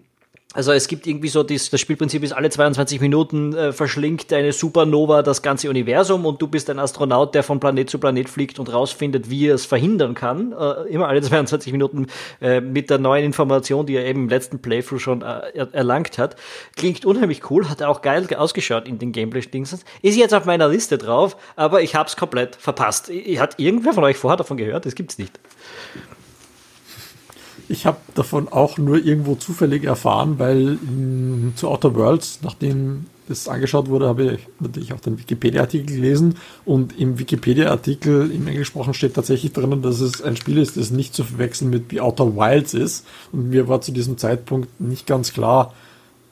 also es gibt irgendwie so, das, das Spielprinzip ist, alle 22 Minuten äh, verschlingt eine Supernova das ganze Universum und du bist ein Astronaut, der von Planet zu Planet fliegt und rausfindet, wie er es verhindern kann. Äh, immer alle 22 Minuten äh, mit der neuen Information, die er eben im letzten Playthrough schon äh, erlangt hat. Klingt unheimlich cool, hat auch geil ausgeschaut in den Gameplay-Dings. Ist jetzt auf meiner Liste drauf, aber ich hab's komplett verpasst. Hat irgendwer von euch vorher davon gehört? Das gibt's nicht. Ich habe davon auch nur irgendwo zufällig erfahren, weil in, zu Outer Worlds, nachdem das angeschaut wurde, habe ich natürlich auch den Wikipedia-Artikel gelesen. Und im Wikipedia-Artikel im Englischsprachen steht tatsächlich drinnen, dass es ein Spiel ist, das nicht zu verwechseln mit The Outer Wilds ist. Und mir war zu diesem Zeitpunkt nicht ganz klar,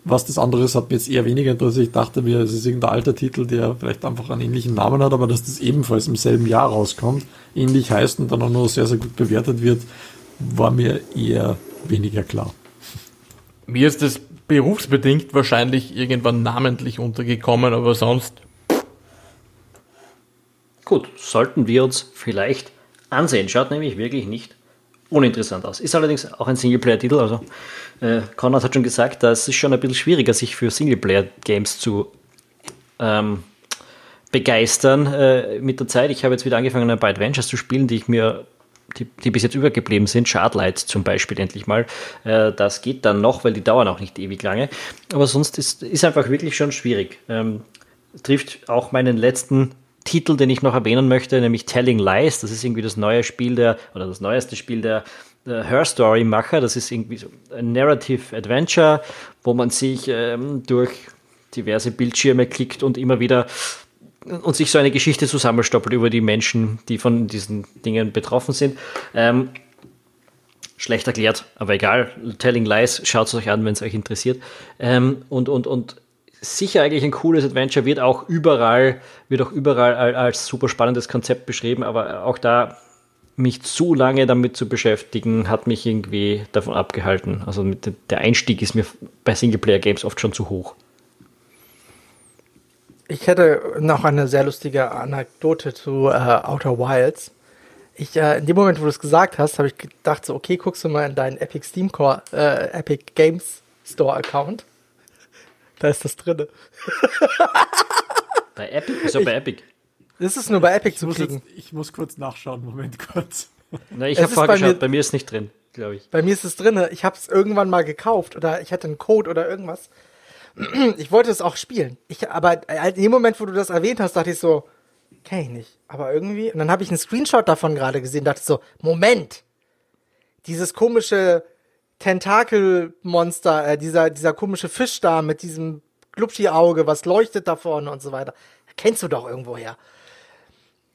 was das andere ist, hat mir jetzt eher weniger interessiert. Ich dachte mir, es ist irgendein alter Titel, der vielleicht einfach einen ähnlichen Namen hat, aber dass das ebenfalls im selben Jahr rauskommt, ähnlich heißt und dann auch noch sehr, sehr gut bewertet wird, war mir eher weniger klar. Mir ist das berufsbedingt wahrscheinlich irgendwann namentlich untergekommen, aber sonst. gut, sollten wir uns vielleicht ansehen. Schaut nämlich wirklich nicht uninteressant aus. Ist allerdings auch ein Singleplayer-Titel. Also äh, Konrad hat schon gesagt, da ist schon ein bisschen schwieriger, sich für Singleplayer-Games zu ähm, begeistern äh, mit der Zeit. Ich habe jetzt wieder angefangen, ein paar Adventures zu spielen, die ich mir die, die bis jetzt übergeblieben sind, Shardlight zum Beispiel endlich mal. Äh, das geht dann noch, weil die dauern auch nicht ewig lange. Aber sonst ist, ist einfach wirklich schon schwierig. Ähm, trifft auch meinen letzten Titel, den ich noch erwähnen möchte, nämlich Telling Lies. Das ist irgendwie das neue Spiel der, oder das neueste Spiel der, der Her Story Macher. Das ist irgendwie so ein Narrative Adventure, wo man sich ähm, durch diverse Bildschirme klickt und immer wieder und sich so eine Geschichte zusammenstoppelt über die Menschen, die von diesen Dingen betroffen sind. Ähm, schlecht erklärt, aber egal. Telling Lies, schaut es euch an, wenn es euch interessiert. Ähm, und, und, und sicher eigentlich ein cooles Adventure, wird auch überall, wird auch überall als super spannendes Konzept beschrieben, aber auch da mich zu lange damit zu beschäftigen, hat mich irgendwie davon abgehalten. Also der Einstieg ist mir bei Singleplayer-Games oft schon zu hoch. Ich hätte noch eine sehr lustige Anekdote zu äh, Outer Wilds. Ich, äh, in dem Moment, wo du es gesagt hast, habe ich gedacht, so, okay, guckst du mal in deinen Epic Steam Core, äh, Epic Games Store Account. Da ist das drin. bei Epic? Wieso bei Epic? Das ist nur bei Epic ich zu kriegen. Jetzt, ich muss kurz nachschauen, Moment kurz. Na, ich habe vorgeschaut, bei mir, bei mir ist nicht drin, glaube ich. Bei mir ist es drin. Ich habe es irgendwann mal gekauft oder ich hatte einen Code oder irgendwas. Ich wollte es auch spielen. Ich, aber in dem Moment, wo du das erwähnt hast, dachte ich so, kenn ich nicht. Aber irgendwie. Und dann habe ich einen Screenshot davon gerade gesehen, dachte so, Moment. Dieses komische Tentakelmonster, äh, dieser, dieser komische Fisch da mit diesem Glubschi-Auge, was leuchtet da vorne und so weiter. Kennst du doch irgendwoher.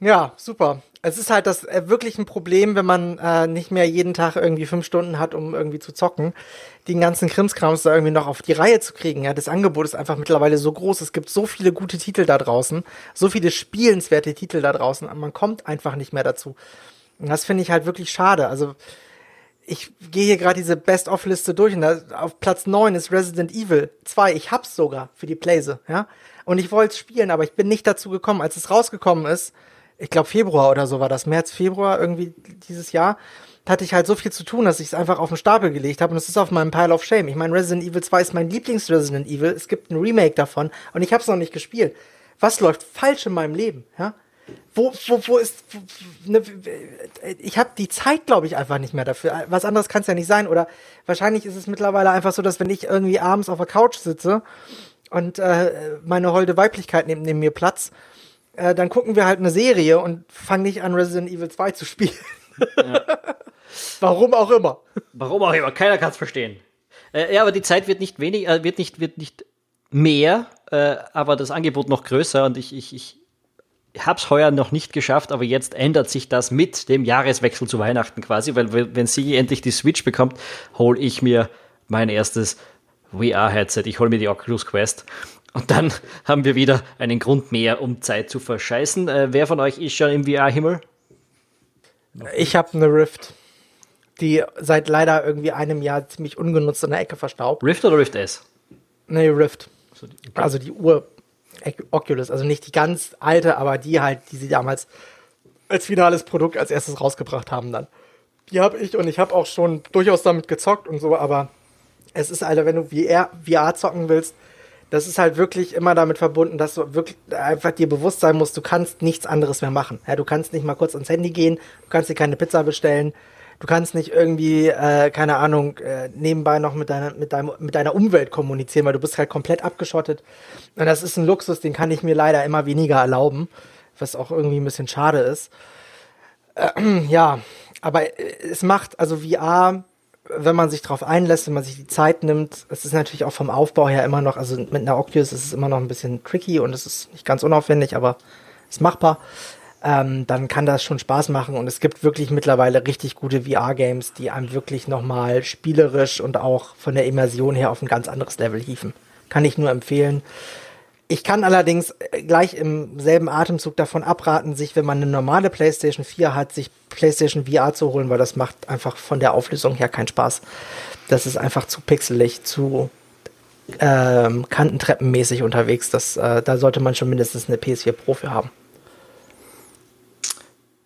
Ja, super. Es ist halt das äh, wirklich ein Problem, wenn man äh, nicht mehr jeden Tag irgendwie fünf Stunden hat, um irgendwie zu zocken, den ganzen Krimskrams da irgendwie noch auf die Reihe zu kriegen. Ja, das Angebot ist einfach mittlerweile so groß. Es gibt so viele gute Titel da draußen, so viele spielenswerte Titel da draußen, aber man kommt einfach nicht mehr dazu. Und das finde ich halt wirklich schade. Also ich gehe hier gerade diese Best-of-Liste durch und da, auf Platz 9 ist Resident Evil 2. Ich hab's sogar für die Playse, ja. Und ich wollte es spielen, aber ich bin nicht dazu gekommen. Als es rausgekommen ist, ich glaube Februar oder so war das, März, Februar irgendwie dieses Jahr, hatte ich halt so viel zu tun, dass ich es einfach auf den Stapel gelegt habe und es ist auf meinem Pile of Shame. Ich meine, Resident Evil 2 ist mein Lieblings-Resident Evil. Es gibt ein Remake davon und ich habe es noch nicht gespielt. Was läuft falsch in meinem Leben, ja? wo, wo, wo ist. Wo, ne, ich habe die Zeit, glaube ich, einfach nicht mehr dafür. Was anderes kann es ja nicht sein. Oder wahrscheinlich ist es mittlerweile einfach so, dass wenn ich irgendwie abends auf der Couch sitze und äh, meine holde Weiblichkeit nimmt neben mir Platz, äh, dann gucken wir halt eine Serie und fangen nicht an, Resident Evil 2 zu spielen. Ja. Warum auch immer. Warum auch immer, keiner kann es verstehen. Äh, ja, aber die Zeit wird nicht wenig, äh, wird nicht, wird nicht mehr, äh, aber das Angebot noch größer und ich, ich, ich habe es heuer noch nicht geschafft, aber jetzt ändert sich das mit dem Jahreswechsel zu Weihnachten quasi, weil wenn sie endlich die Switch bekommt, hole ich mir mein erstes VR-Headset. Ich hole mir die Oculus Quest. Und dann haben wir wieder einen Grund mehr, um Zeit zu verscheißen. Äh, wer von euch ist schon im VR-Himmel? Ich habe eine Rift, die seit leider irgendwie einem Jahr ziemlich ungenutzt in der Ecke verstaubt. Rift oder Rift S? Nee, Rift. Also die Uhr Oculus, also nicht die ganz alte, aber die halt, die sie damals als finales Produkt als erstes rausgebracht haben dann. Die habe ich und ich habe auch schon durchaus damit gezockt und so, aber es ist, Alter, wenn du VR, VR zocken willst, das ist halt wirklich immer damit verbunden, dass du wirklich einfach dir bewusst sein musst, du kannst nichts anderes mehr machen. Ja, du kannst nicht mal kurz ans Handy gehen, du kannst dir keine Pizza bestellen, du kannst nicht irgendwie, äh, keine Ahnung, äh, nebenbei noch mit deiner, mit, deinem, mit deiner Umwelt kommunizieren, weil du bist halt komplett abgeschottet. Und das ist ein Luxus, den kann ich mir leider immer weniger erlauben, was auch irgendwie ein bisschen schade ist. Äh, ja, aber es macht, also VR wenn man sich darauf einlässt, wenn man sich die Zeit nimmt, es ist natürlich auch vom Aufbau her immer noch, also mit einer Oculus ist es immer noch ein bisschen tricky und es ist nicht ganz unaufwendig, aber ist machbar. Ähm, dann kann das schon Spaß machen und es gibt wirklich mittlerweile richtig gute VR-Games, die einem wirklich nochmal spielerisch und auch von der Immersion her auf ein ganz anderes Level hieven. Kann ich nur empfehlen. Ich kann allerdings äh, gleich im selben Atemzug davon abraten, sich, wenn man eine normale PlayStation 4 hat, sich PlayStation VR zu holen, weil das macht einfach von der Auflösung her keinen Spaß. Das ist einfach zu pixelig, zu ähm, kantentreppenmäßig unterwegs. Das, äh, da sollte man schon mindestens eine PS4 Pro für haben.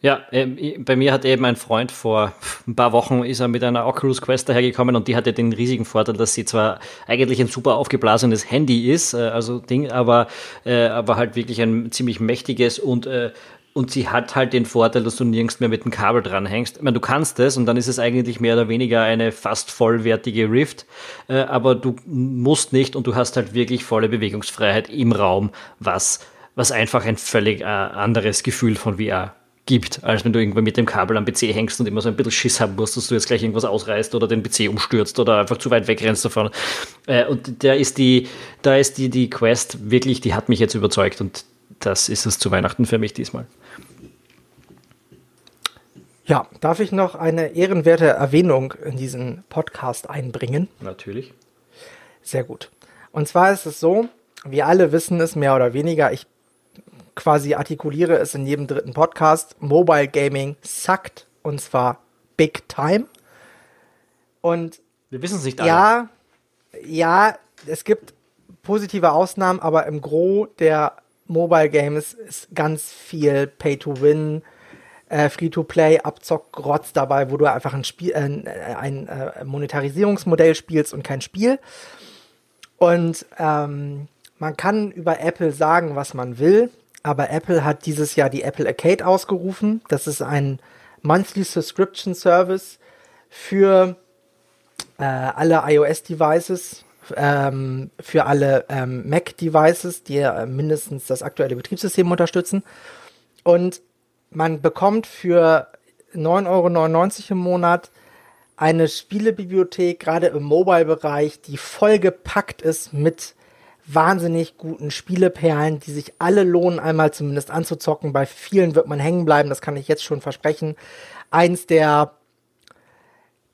Ja, ähm, bei mir hat eben ein Freund vor ein paar Wochen ist er mit einer Oculus Quest dahergekommen und die hatte den riesigen Vorteil, dass sie zwar eigentlich ein super aufgeblasenes Handy ist, äh, also Ding, aber, äh, aber halt wirklich ein ziemlich mächtiges und äh, und sie hat halt den Vorteil, dass du nirgends mehr mit dem Kabel dranhängst. Ich meine, du kannst es und dann ist es eigentlich mehr oder weniger eine fast vollwertige Rift, aber du musst nicht und du hast halt wirklich volle Bewegungsfreiheit im Raum, was, was einfach ein völlig anderes Gefühl von VR gibt, als wenn du irgendwo mit dem Kabel am PC hängst und immer so ein bisschen Schiss haben musst, dass du jetzt gleich irgendwas ausreißt oder den PC umstürzt oder einfach zu weit wegrennst davon. Äh, und da ist die, da ist die, die Quest wirklich, die hat mich jetzt überzeugt und das ist es zu Weihnachten für mich diesmal. Ja, darf ich noch eine ehrenwerte Erwähnung in diesen Podcast einbringen? Natürlich. Sehr gut. Und zwar ist es so, wir alle wissen es mehr oder weniger, ich quasi artikuliere es in jedem dritten Podcast, Mobile Gaming suckt und zwar big time. Und wir wissen es nicht alle. Ja, ja, es gibt positive Ausnahmen, aber im Gros der Mobile Games ist ganz viel Pay to Win, äh, Free-to-Play, Abzock, Grotz dabei, wo du einfach ein Spiel, äh, ein äh, Monetarisierungsmodell spielst und kein Spiel. Und ähm, man kann über Apple sagen, was man will aber Apple hat dieses Jahr die Apple Arcade ausgerufen. Das ist ein Monthly Subscription Service für äh, alle iOS-Devices, ähm, für alle ähm, Mac-Devices, die äh, mindestens das aktuelle Betriebssystem unterstützen. Und man bekommt für 9,99 Euro im Monat eine Spielebibliothek, gerade im Mobile-Bereich, die vollgepackt ist mit wahnsinnig guten Spieleperlen, die sich alle lohnen, einmal zumindest anzuzocken. Bei vielen wird man hängen bleiben, das kann ich jetzt schon versprechen. Eins der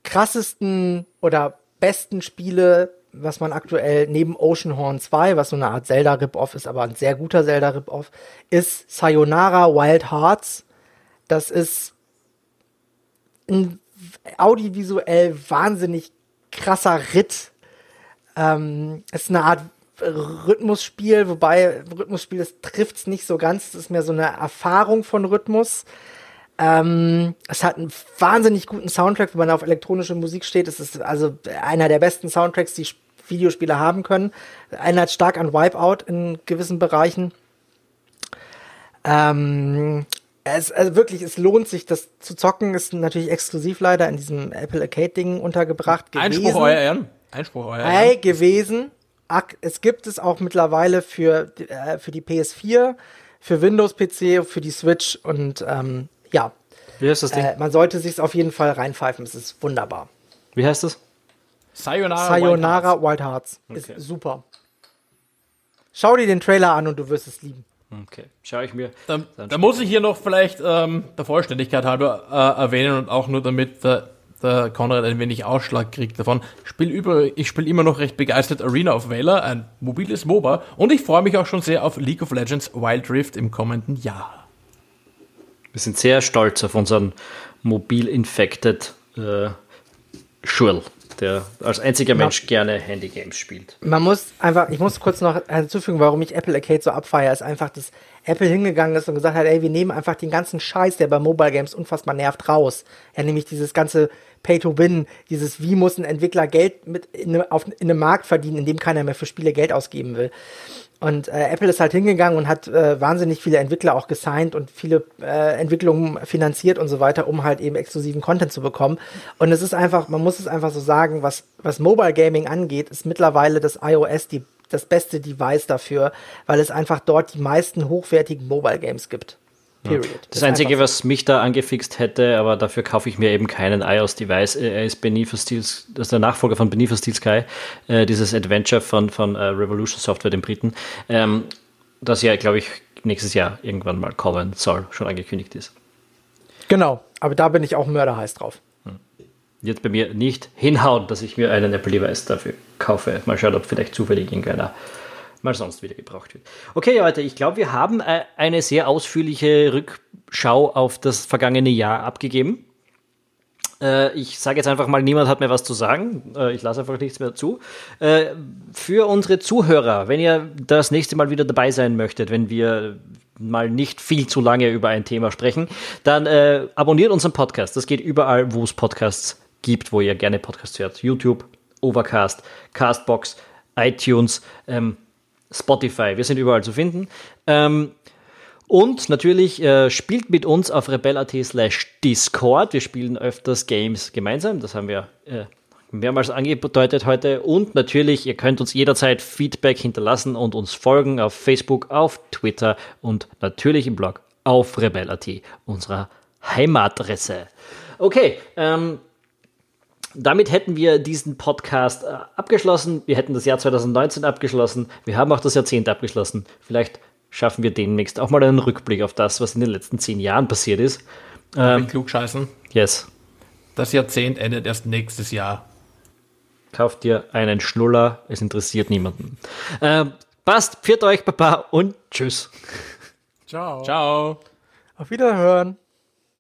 krassesten oder besten Spiele, was man aktuell neben Oceanhorn 2, was so eine Art Zelda-Rip-Off ist, aber ein sehr guter Zelda-Rip-Off, ist Sayonara Wild Hearts. Das ist ein audiovisuell wahnsinnig krasser Ritt. Ähm, ist eine Art Rhythmusspiel, wobei Rhythmusspiel, das trifft es nicht so ganz. Es ist mehr so eine Erfahrung von Rhythmus. Ähm, es hat einen wahnsinnig guten Soundtrack, wenn man auf elektronische Musik steht. Es ist also einer der besten Soundtracks, die Videospiele haben können. Erinnert stark an Wipeout in gewissen Bereichen. Ähm, es, also wirklich, es lohnt sich, das zu zocken. Ist natürlich exklusiv leider in diesem Apple Arcade-Ding untergebracht gewesen. Einspruch, euer Ehren. Einspruch, euer Ehren. Hey, gewesen es gibt es auch mittlerweile für, äh, für die PS4, für Windows-PC, für die Switch und ähm, ja. Wie heißt das Ding? Äh, man sollte sich auf jeden Fall reinpfeifen, es ist wunderbar. Wie heißt das? Sayonara, Sayonara Wild Hearts. Wild Hearts. Okay. Ist super. Schau dir den Trailer an und du wirst es lieben. Okay, schaue ich mir. Da, da muss ich hier noch vielleicht ähm, der Vollständigkeit halber äh, erwähnen und auch nur damit äh, der Konrad ein wenig Ausschlag kriegt davon. Spiel über, ich spiele immer noch recht begeistert Arena of Valor, ein mobiles MOBA, und ich freue mich auch schon sehr auf League of Legends Wild Rift im kommenden Jahr. Wir sind sehr stolz auf unseren mobil-infected äh, Schul, der als einziger Mensch ja. gerne Handy-Games spielt. Man muss einfach, ich muss kurz noch hinzufügen, warum ich Apple Arcade so abfeiere, ist einfach, dass Apple hingegangen ist und gesagt hat, ey, wir nehmen einfach den ganzen Scheiß, der bei Mobile Games unfassbar nervt, raus. Ja, nämlich dieses ganze Pay to Win, dieses wie muss ein Entwickler Geld mit in, auf, in einem Markt verdienen, in dem keiner mehr für Spiele Geld ausgeben will. Und äh, Apple ist halt hingegangen und hat äh, wahnsinnig viele Entwickler auch gesigned und viele äh, Entwicklungen finanziert und so weiter, um halt eben exklusiven Content zu bekommen. Und es ist einfach, man muss es einfach so sagen, was, was Mobile Gaming angeht, ist mittlerweile das iOS die, das beste Device dafür, weil es einfach dort die meisten hochwertigen Mobile Games gibt. Period. Ja. Das, das Einzige, was mich da angefixt hätte, aber dafür kaufe ich mir eben keinen iOS-Device, äh, er ist Beneath Steels, das ist der Nachfolger von Beneath Steel Sky, äh, dieses Adventure von, von uh, Revolution Software, den Briten, ähm, das ja, glaube ich, nächstes Jahr irgendwann mal kommen soll, schon angekündigt ist. Genau, aber da bin ich auch mörderheiß drauf. Hm. Wird bei mir nicht hinhauen, dass ich mir einen Apple Device dafür kaufe. Mal schauen, ob vielleicht zufällig irgendeiner mal sonst wieder gebraucht wird. Okay, Leute, ich glaube, wir haben äh, eine sehr ausführliche Rückschau auf das vergangene Jahr abgegeben. Äh, ich sage jetzt einfach mal, niemand hat mir was zu sagen. Äh, ich lasse einfach nichts mehr zu. Für unsere Zuhörer, wenn ihr das nächste Mal wieder dabei sein möchtet, wenn wir mal nicht viel zu lange über ein Thema sprechen, dann abonniert unseren Podcast. Das geht überall, wo es Podcasts gibt, wo ihr gerne Podcasts hört. YouTube, Overcast, Castbox, iTunes, ähm, Spotify. Wir sind überall zu finden. Ähm, und natürlich äh, spielt mit uns auf rebel.at slash Discord. Wir spielen öfters Games gemeinsam. Das haben wir äh, mehrmals angedeutet heute. Und natürlich, ihr könnt uns jederzeit Feedback hinterlassen und uns folgen auf Facebook, auf Twitter und natürlich im Blog auf rebel.at, unserer Heimatadresse. Okay, ähm, damit hätten wir diesen Podcast äh, abgeschlossen. Wir hätten das Jahr 2019 abgeschlossen. Wir haben auch das Jahrzehnt abgeschlossen. Vielleicht schaffen wir demnächst auch mal einen Rückblick auf das, was in den letzten zehn Jahren passiert ist. Ähm, klug scheißen. Yes. Das Jahrzehnt endet erst nächstes Jahr. Kauft dir einen Schnuller, es interessiert niemanden. Ähm, passt, pfiat euch, Papa und tschüss. Ciao. Ciao. Auf Wiederhören.